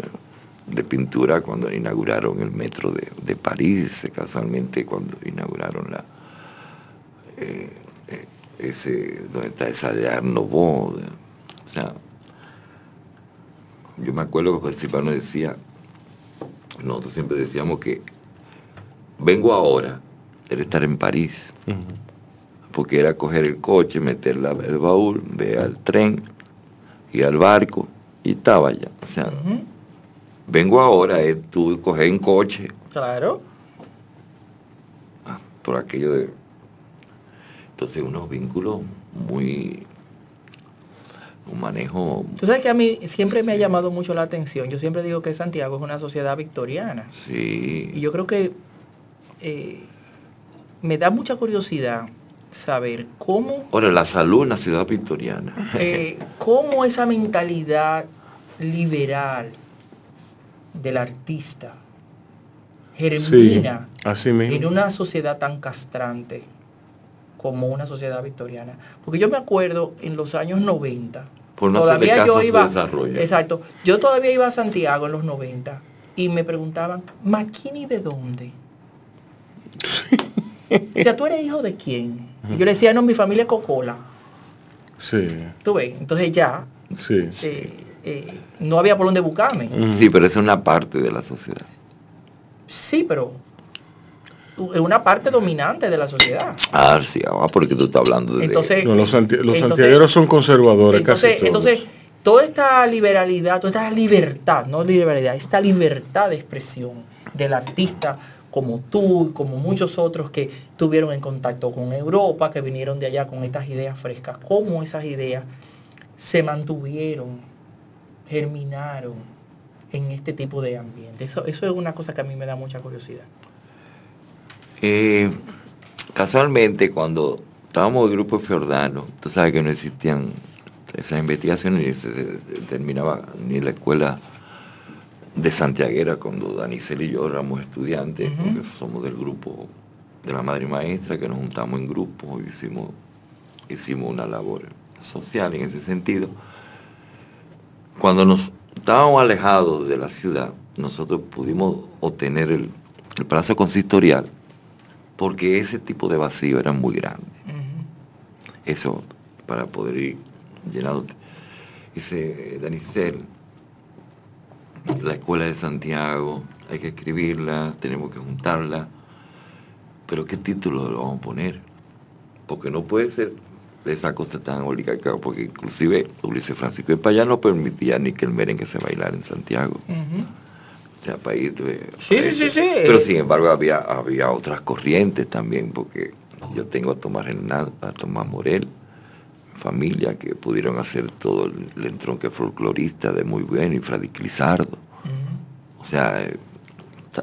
de pintura cuando inauguraron el metro de, de París, casualmente cuando inauguraron la eh, eh, ese donde está esa de Art Nouveau, de- o sea, yo me acuerdo que José Silvano decía, nosotros siempre decíamos que vengo ahora, era estar en París. Porque era coger el coche, meter la- el baúl, ver al tren, ir al barco y estaba ya. O sea, vengo ahora, es tú coger un coche Claro. por aquello de... Entonces unos vínculos muy... Un manejo... Tú sabes que a mí siempre me ha llamado mucho la atención. Yo siempre digo que Santiago es una sociedad victoriana. Y Sí. yo creo que eh, me da mucha curiosidad saber cómo, Ahora, la salud en la ciudad victoriana. eh, cómo esa mentalidad liberal del artista germina Sí, así mismo. en una sociedad tan castrante como una sociedad victoriana. Porque yo me acuerdo en los años 90, Por no hacerle caso a su iba, desarrollo. exacto, yo todavía iba a Santiago en los 90 y me preguntaban, ¿Maquini de dónde? o sea, ¿tú eres hijo de quién? Y yo le decía, no, mi familia es Cocola. Sí, ¿Tú ves? Entonces ya sí. eh, eh, no había por dónde buscarme. Sí, pero esa es una parte de la sociedad. Sí, pero es una parte dominante de la sociedad. Ah, sí, ah, porque tú estás hablando de... Entonces, No, los, santi- los entonces- santiagueros son conservadores, entonces, casi todos. entonces, toda esta liberalidad, toda esta libertad, no liberalidad, esta libertad de expresión del artista como tú y como muchos otros que tuvieron en contacto con Europa, que vinieron de allá con estas ideas frescas, cómo esas ideas se mantuvieron, germinaron en este tipo de ambiente. Eso, eso es una cosa que a mí me da mucha curiosidad. Eh, casualmente, cuando estábamos el grupo Fiordano, tú sabes que no existían esas investigaciones ni se, se terminaba ni la escuela de Santiaguera cuando Danicel y yo éramos estudiantes, porque somos del grupo de la madre maestra, que nos juntamos en grupo y hicimos, hicimos una labor social en ese sentido. Cuando nos estábamos alejados de la ciudad, nosotros pudimos obtener el, el Palacio Consistorial, porque ese tipo de vacío era muy grande. Eso, para poder ir llenando. Dice eh, Danicel, la escuela de Santiago, hay que escribirla, tenemos que juntarla, pero ¿qué título le vamos a poner? Porque no puede ser esa cosa tan oligarca, porque inclusive Ulises Francisco de Payá no permitía ni que el merengue se bailara en Santiago. Sea, país de- Sí, sí, sí, sí. Pero sin embargo había, había otras corrientes también, porque yo tengo a Tomás Hernán, a Tomás Morel, familia que pudieron hacer todo el, el entronque folclorista de muy bueno, y Freddy Lizardo. O sea, eh,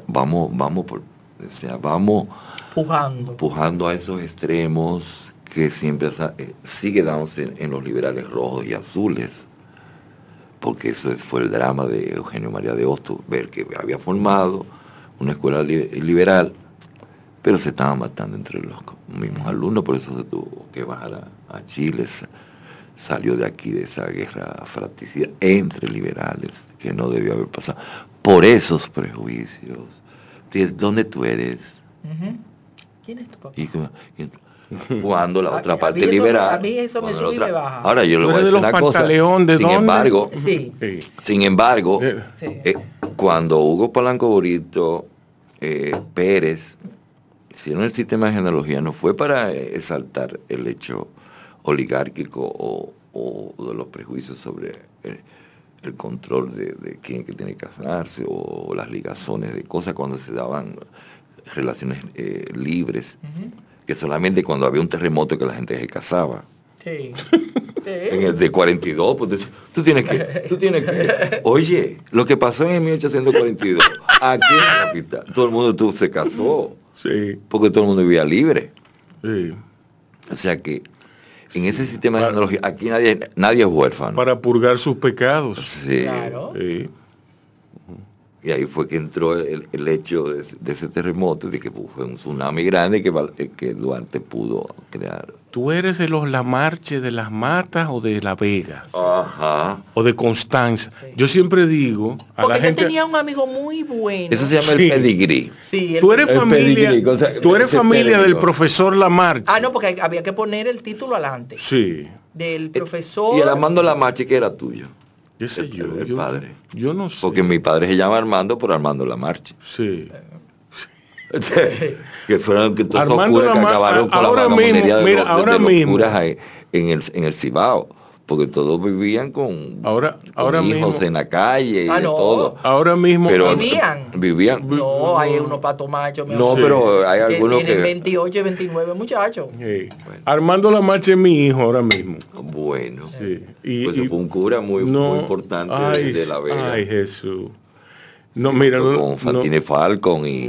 vamos, vamos por, o sea, vamos Pujando. empujando a esos extremos que siempre eh, sigue dándose en los liberales rojos y azules. Porque eso es- fue el drama de Eugenio María de Hostos, ver que había formado una escuela li- liberal, pero se estaban matando entre los mismos alumnos, por eso se tuvo que bajar a, a Chile, sa- salió de aquí de esa guerra fratricida entre liberales, que no debió haber pasado, por esos prejuicios. ¿De ¿Dónde tú eres? ¿Quién es tu papá? Y- cuando la otra a parte eso- a mí eso me cuando la sube y me baja. Ahora yo le ¿Tú voy a decir de una cosa. De sin dónde? embargo, Sí. Sin embargo, Eh, Sí. eh, cuando Hugo Palanco Borito, eh, Pérez hicieron el sistema de genealogía, no fue para eh, exaltar el hecho oligárquico o, o de los prejuicios sobre el, el control de, de quién que tiene que casarse o las ligazones de cosas cuando se daban relaciones eh, libres, que solamente cuando había un terremoto que la gente se casaba. Sí. En el de 42, pues tú- tú tienes que, tú tienes que, oye, lo que pasó en el 1842, aquí en la capital, todo el mundo tú, se casó, Sí, porque todo el mundo vivía libre. sí. O sea que en ese sistema de tecnología, aquí nadie, nadie es huérfano. Para purgar sus pecados. Sí. Claro. Sí. Y ahí fue que entró el, el hecho de, ese- de ese terremoto, de que pues, fue un tsunami grande que, eh, que Duarte pudo crear. ¿Tú eres de los Lamarche de las Matas o de La Vega? Ajá. O de Constanza. Yo siempre digo a Porque la yo gente... tenía un amigo muy bueno. Eso se llama Sí. el pedigrí. Sí, él- Tú eres El familia, pedigrí, o sea, tú eres familia del profesor Lamarche. Ah, no, porque había que poner el título adelante. Sí. Del profesor. Y el Armando Lamache que era tuyo. ¿Qué sé El- yo? el yo, padre. yo no sé. Porque mi padre se llama Armando por Armando Lamarche. Sí. que fueron que todos curas que la acabaron con ahora la mismo, mira, ahora los mismo. curas ahí en el, en el Cibao, porque todos vivían con, Ahora, con ahora hijos mismo, en la calle y Ah, no. todo. ahora mismo, Pero Vivían. Vivían. No, hay unos patos machos. No, pero hay que algunos tienen que... 28 y 29 muchachos. Sí. Armando la marcha es mi hijo ahora mismo. Bueno. Sí. Y, Pues y- fue un cura muy, muy importante de- ay, de, la Vega. Ay, Jesús. No, mira, no, con no- Fantine Falcon y...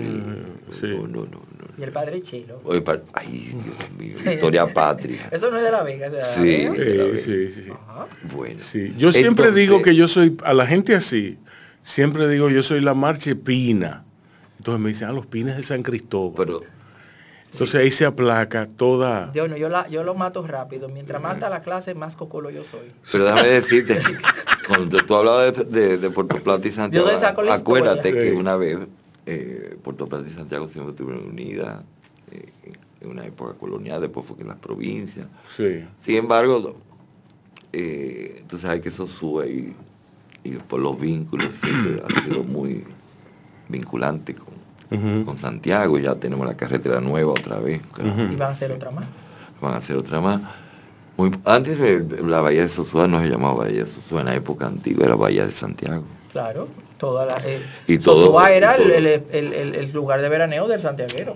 sí. No, no, no, no. Y el padre Chilo. Oye, pa- Ay, Dios mío, historia patria. Eso no es de la Vega. de la Sí. Vega. Sí, sí, sí. Bueno. Sí, Yo siempre Entonces, digo que yo soy, a la gente así, siempre digo yo soy la marcha pina. Entonces me dicen, ah, los pines de San Cristóbal. Pero Entonces ahí se aplaca toda... Yo no, yo, la, yo lo mato rápido. Mientras mata la clase, más cocolo yo soy. Pero déjame decirte, cuando tú hablabas de, de- de Puerto Plata y Santiago, acuérdate historia. que Sí. una vez eh, Puerto Plata y Santiago siempre estuvieron unidas eh, en una época colonial, después fue que en las provincias. Sí. Sin embargo, eh, tú sabes que eso sube y, y por los vínculos siempre ha sido muy vinculante con, con Santiago. Ya tenemos la carretera nueva otra vez. claro. Y van a hacer otra más. Van a hacer otra más. Muy- antes la Bahía de Sosúa no se llamaba Bahía de Sosúa, en la época antigua era Bahía de Santiago. Claro. Toda la, eh, Y todo- era y todo. el, el- el- el- el lugar de veraneo del santiaguero.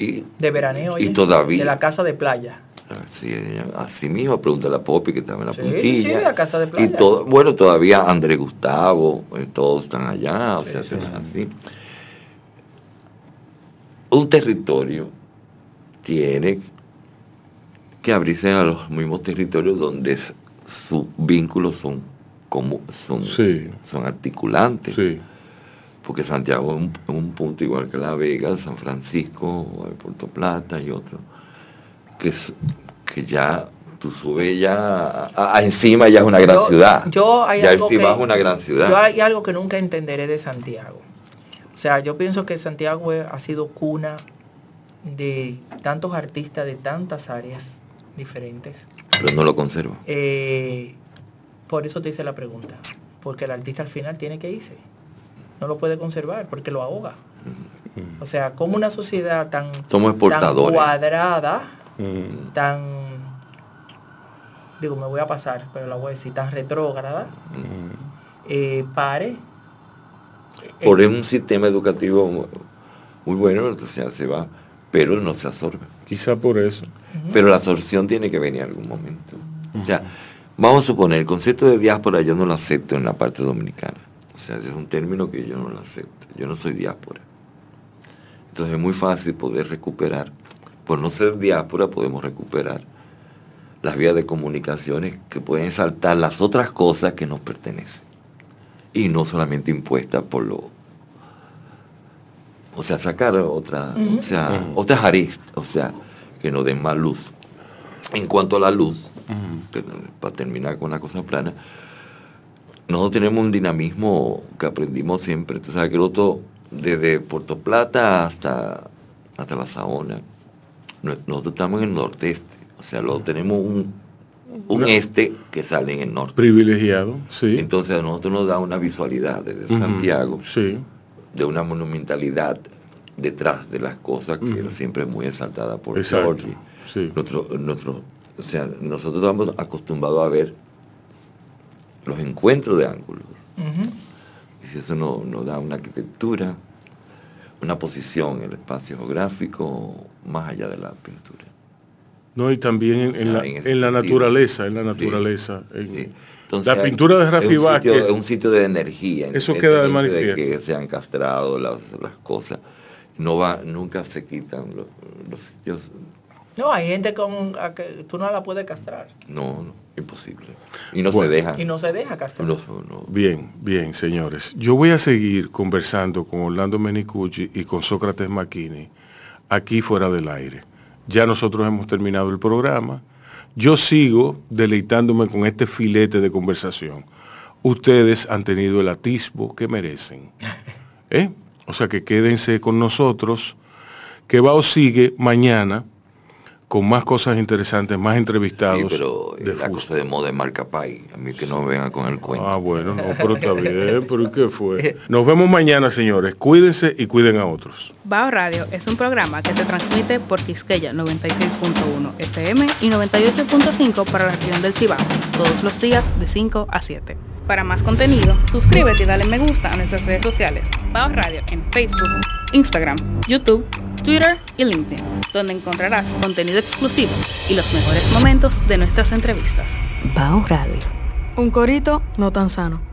Y, De veraneo. y todavía. De la casa de playa. Así, así mismo, pregunta a Popi que estaba en la Sí, puntilla. sí, la casa de playa. Y todo, bueno, todavía Andrés Gustavo, eh, todos están allá, o sea, se van así. Un territorio tiene que abrirse a los mismos territorios donde sus vínculos son son, Sí. son articulantes. Sí. Porque Santiago es un, es un punto igual que La Vega, San Francisco, Puerto Plata y otros, que, es- que ya tú subes ya a- a- encima ya es una gran Yo- ciudad. Yo hay ya algo encima que- es una gran ciudad. Yo hay algo que nunca entenderé de Santiago. O sea, yo pienso que Santiago ha sido cuna de tantos artistas de tantas áreas diferentes. pero no lo conserva. Eh, por eso te hice la pregunta. Porque el artista al final tiene que irse. No lo puede conservar porque lo ahoga. O sea, como una sociedad tan, Somos tan cuadrada, Mm. tan, digo, me voy a pasar, pero la voy a decir, tan retrógrada, eh, pare. Por Eh, un sistema educativo muy, bueno, entonces se va, pero no se absorbe. Quizá por eso. Pero la absorción tiene que venir en algún momento. O sea, vamos a suponer, el concepto de diáspora yo no lo acepto en la parte dominicana. O sea, ese es un término que yo no lo acepto. Yo no soy diáspora. Entonces es muy fácil poder recuperar. Por no ser diáspora podemos recuperar las vías de comunicaciones que pueden saltar las otras cosas que nos pertenecen. Y no solamente impuestas por lo... O sea, sacar otra, o sea, otras aristas, o sea, que nos den más luz. En cuanto a la luz, para terminar con la cosa plana, nosotros tenemos un dinamismo que aprendimos siempre. Tú sabes que nosotros, desde Puerto Plata hasta, hasta la Saona, no- nosotros estamos en el nordeste. O sea, lo, tenemos un, un este que sale en el norte. Privilegiado, sí. Entonces a nosotros nos da una visualidad desde Santiago Sí. de una monumentalidad detrás de las cosas que Ujú. siempre es muy exaltada por Exacto, Giorgi. sí. Nuestro, nuestro, o sea, nosotros estamos acostumbrados a ver los encuentros de ángulos. Y si eso no- nos da una arquitectura, una posición en el espacio geográfico más allá de la pintura. No, y también en, O sea, en la, en ese en la sentido. naturaleza, en la Sí, naturaleza. en- sí. Entonces, la pintura de Rafi es un sitio- Vázquez, es un sitio de energía. Eso queda de manifiesto. que se han castrado las, las cosas. No va, nunca se quitan los, los sitios. No, hay gente con a que tú no la puedes castrar. No, no, imposible. Y no Bueno. se dejan. Y no se deja castrar. No, no. Bien, bien, señores. Yo voy a seguir conversando con Orlando Menicucci y con Sócrates Maquini aquí fuera del aire. Ya nosotros hemos terminado el programa. Yo sigo deleitándome con este filete de conversación. Ustedes han tenido el atisbo que merecen. ¿Eh? O sea que quédense con nosotros, que va o sigue mañana con más cosas interesantes, más Sí, entrevistados. pero de la Fusto. cosa de moda es marca pay. A mí que no vengan con el cuento. Ah, bueno, no, pero está bien, pero ¿y qué fue? Nos vemos mañana, señores. Cuídense y cuiden a otros. Bao Radio es un programa que se transmite por Quisqueya 96.1 FM y 98.5 para la región del Cibao, todos los días de 5 a 7. Para más contenido, suscríbete y dale me gusta a nuestras redes sociales. Bao Radio en Facebook, Instagram, YouTube, Twitter y LinkedIn, donde encontrarás contenido exclusivo y los mejores momentos de nuestras entrevistas. Bao Radio. Un corito no tan sano.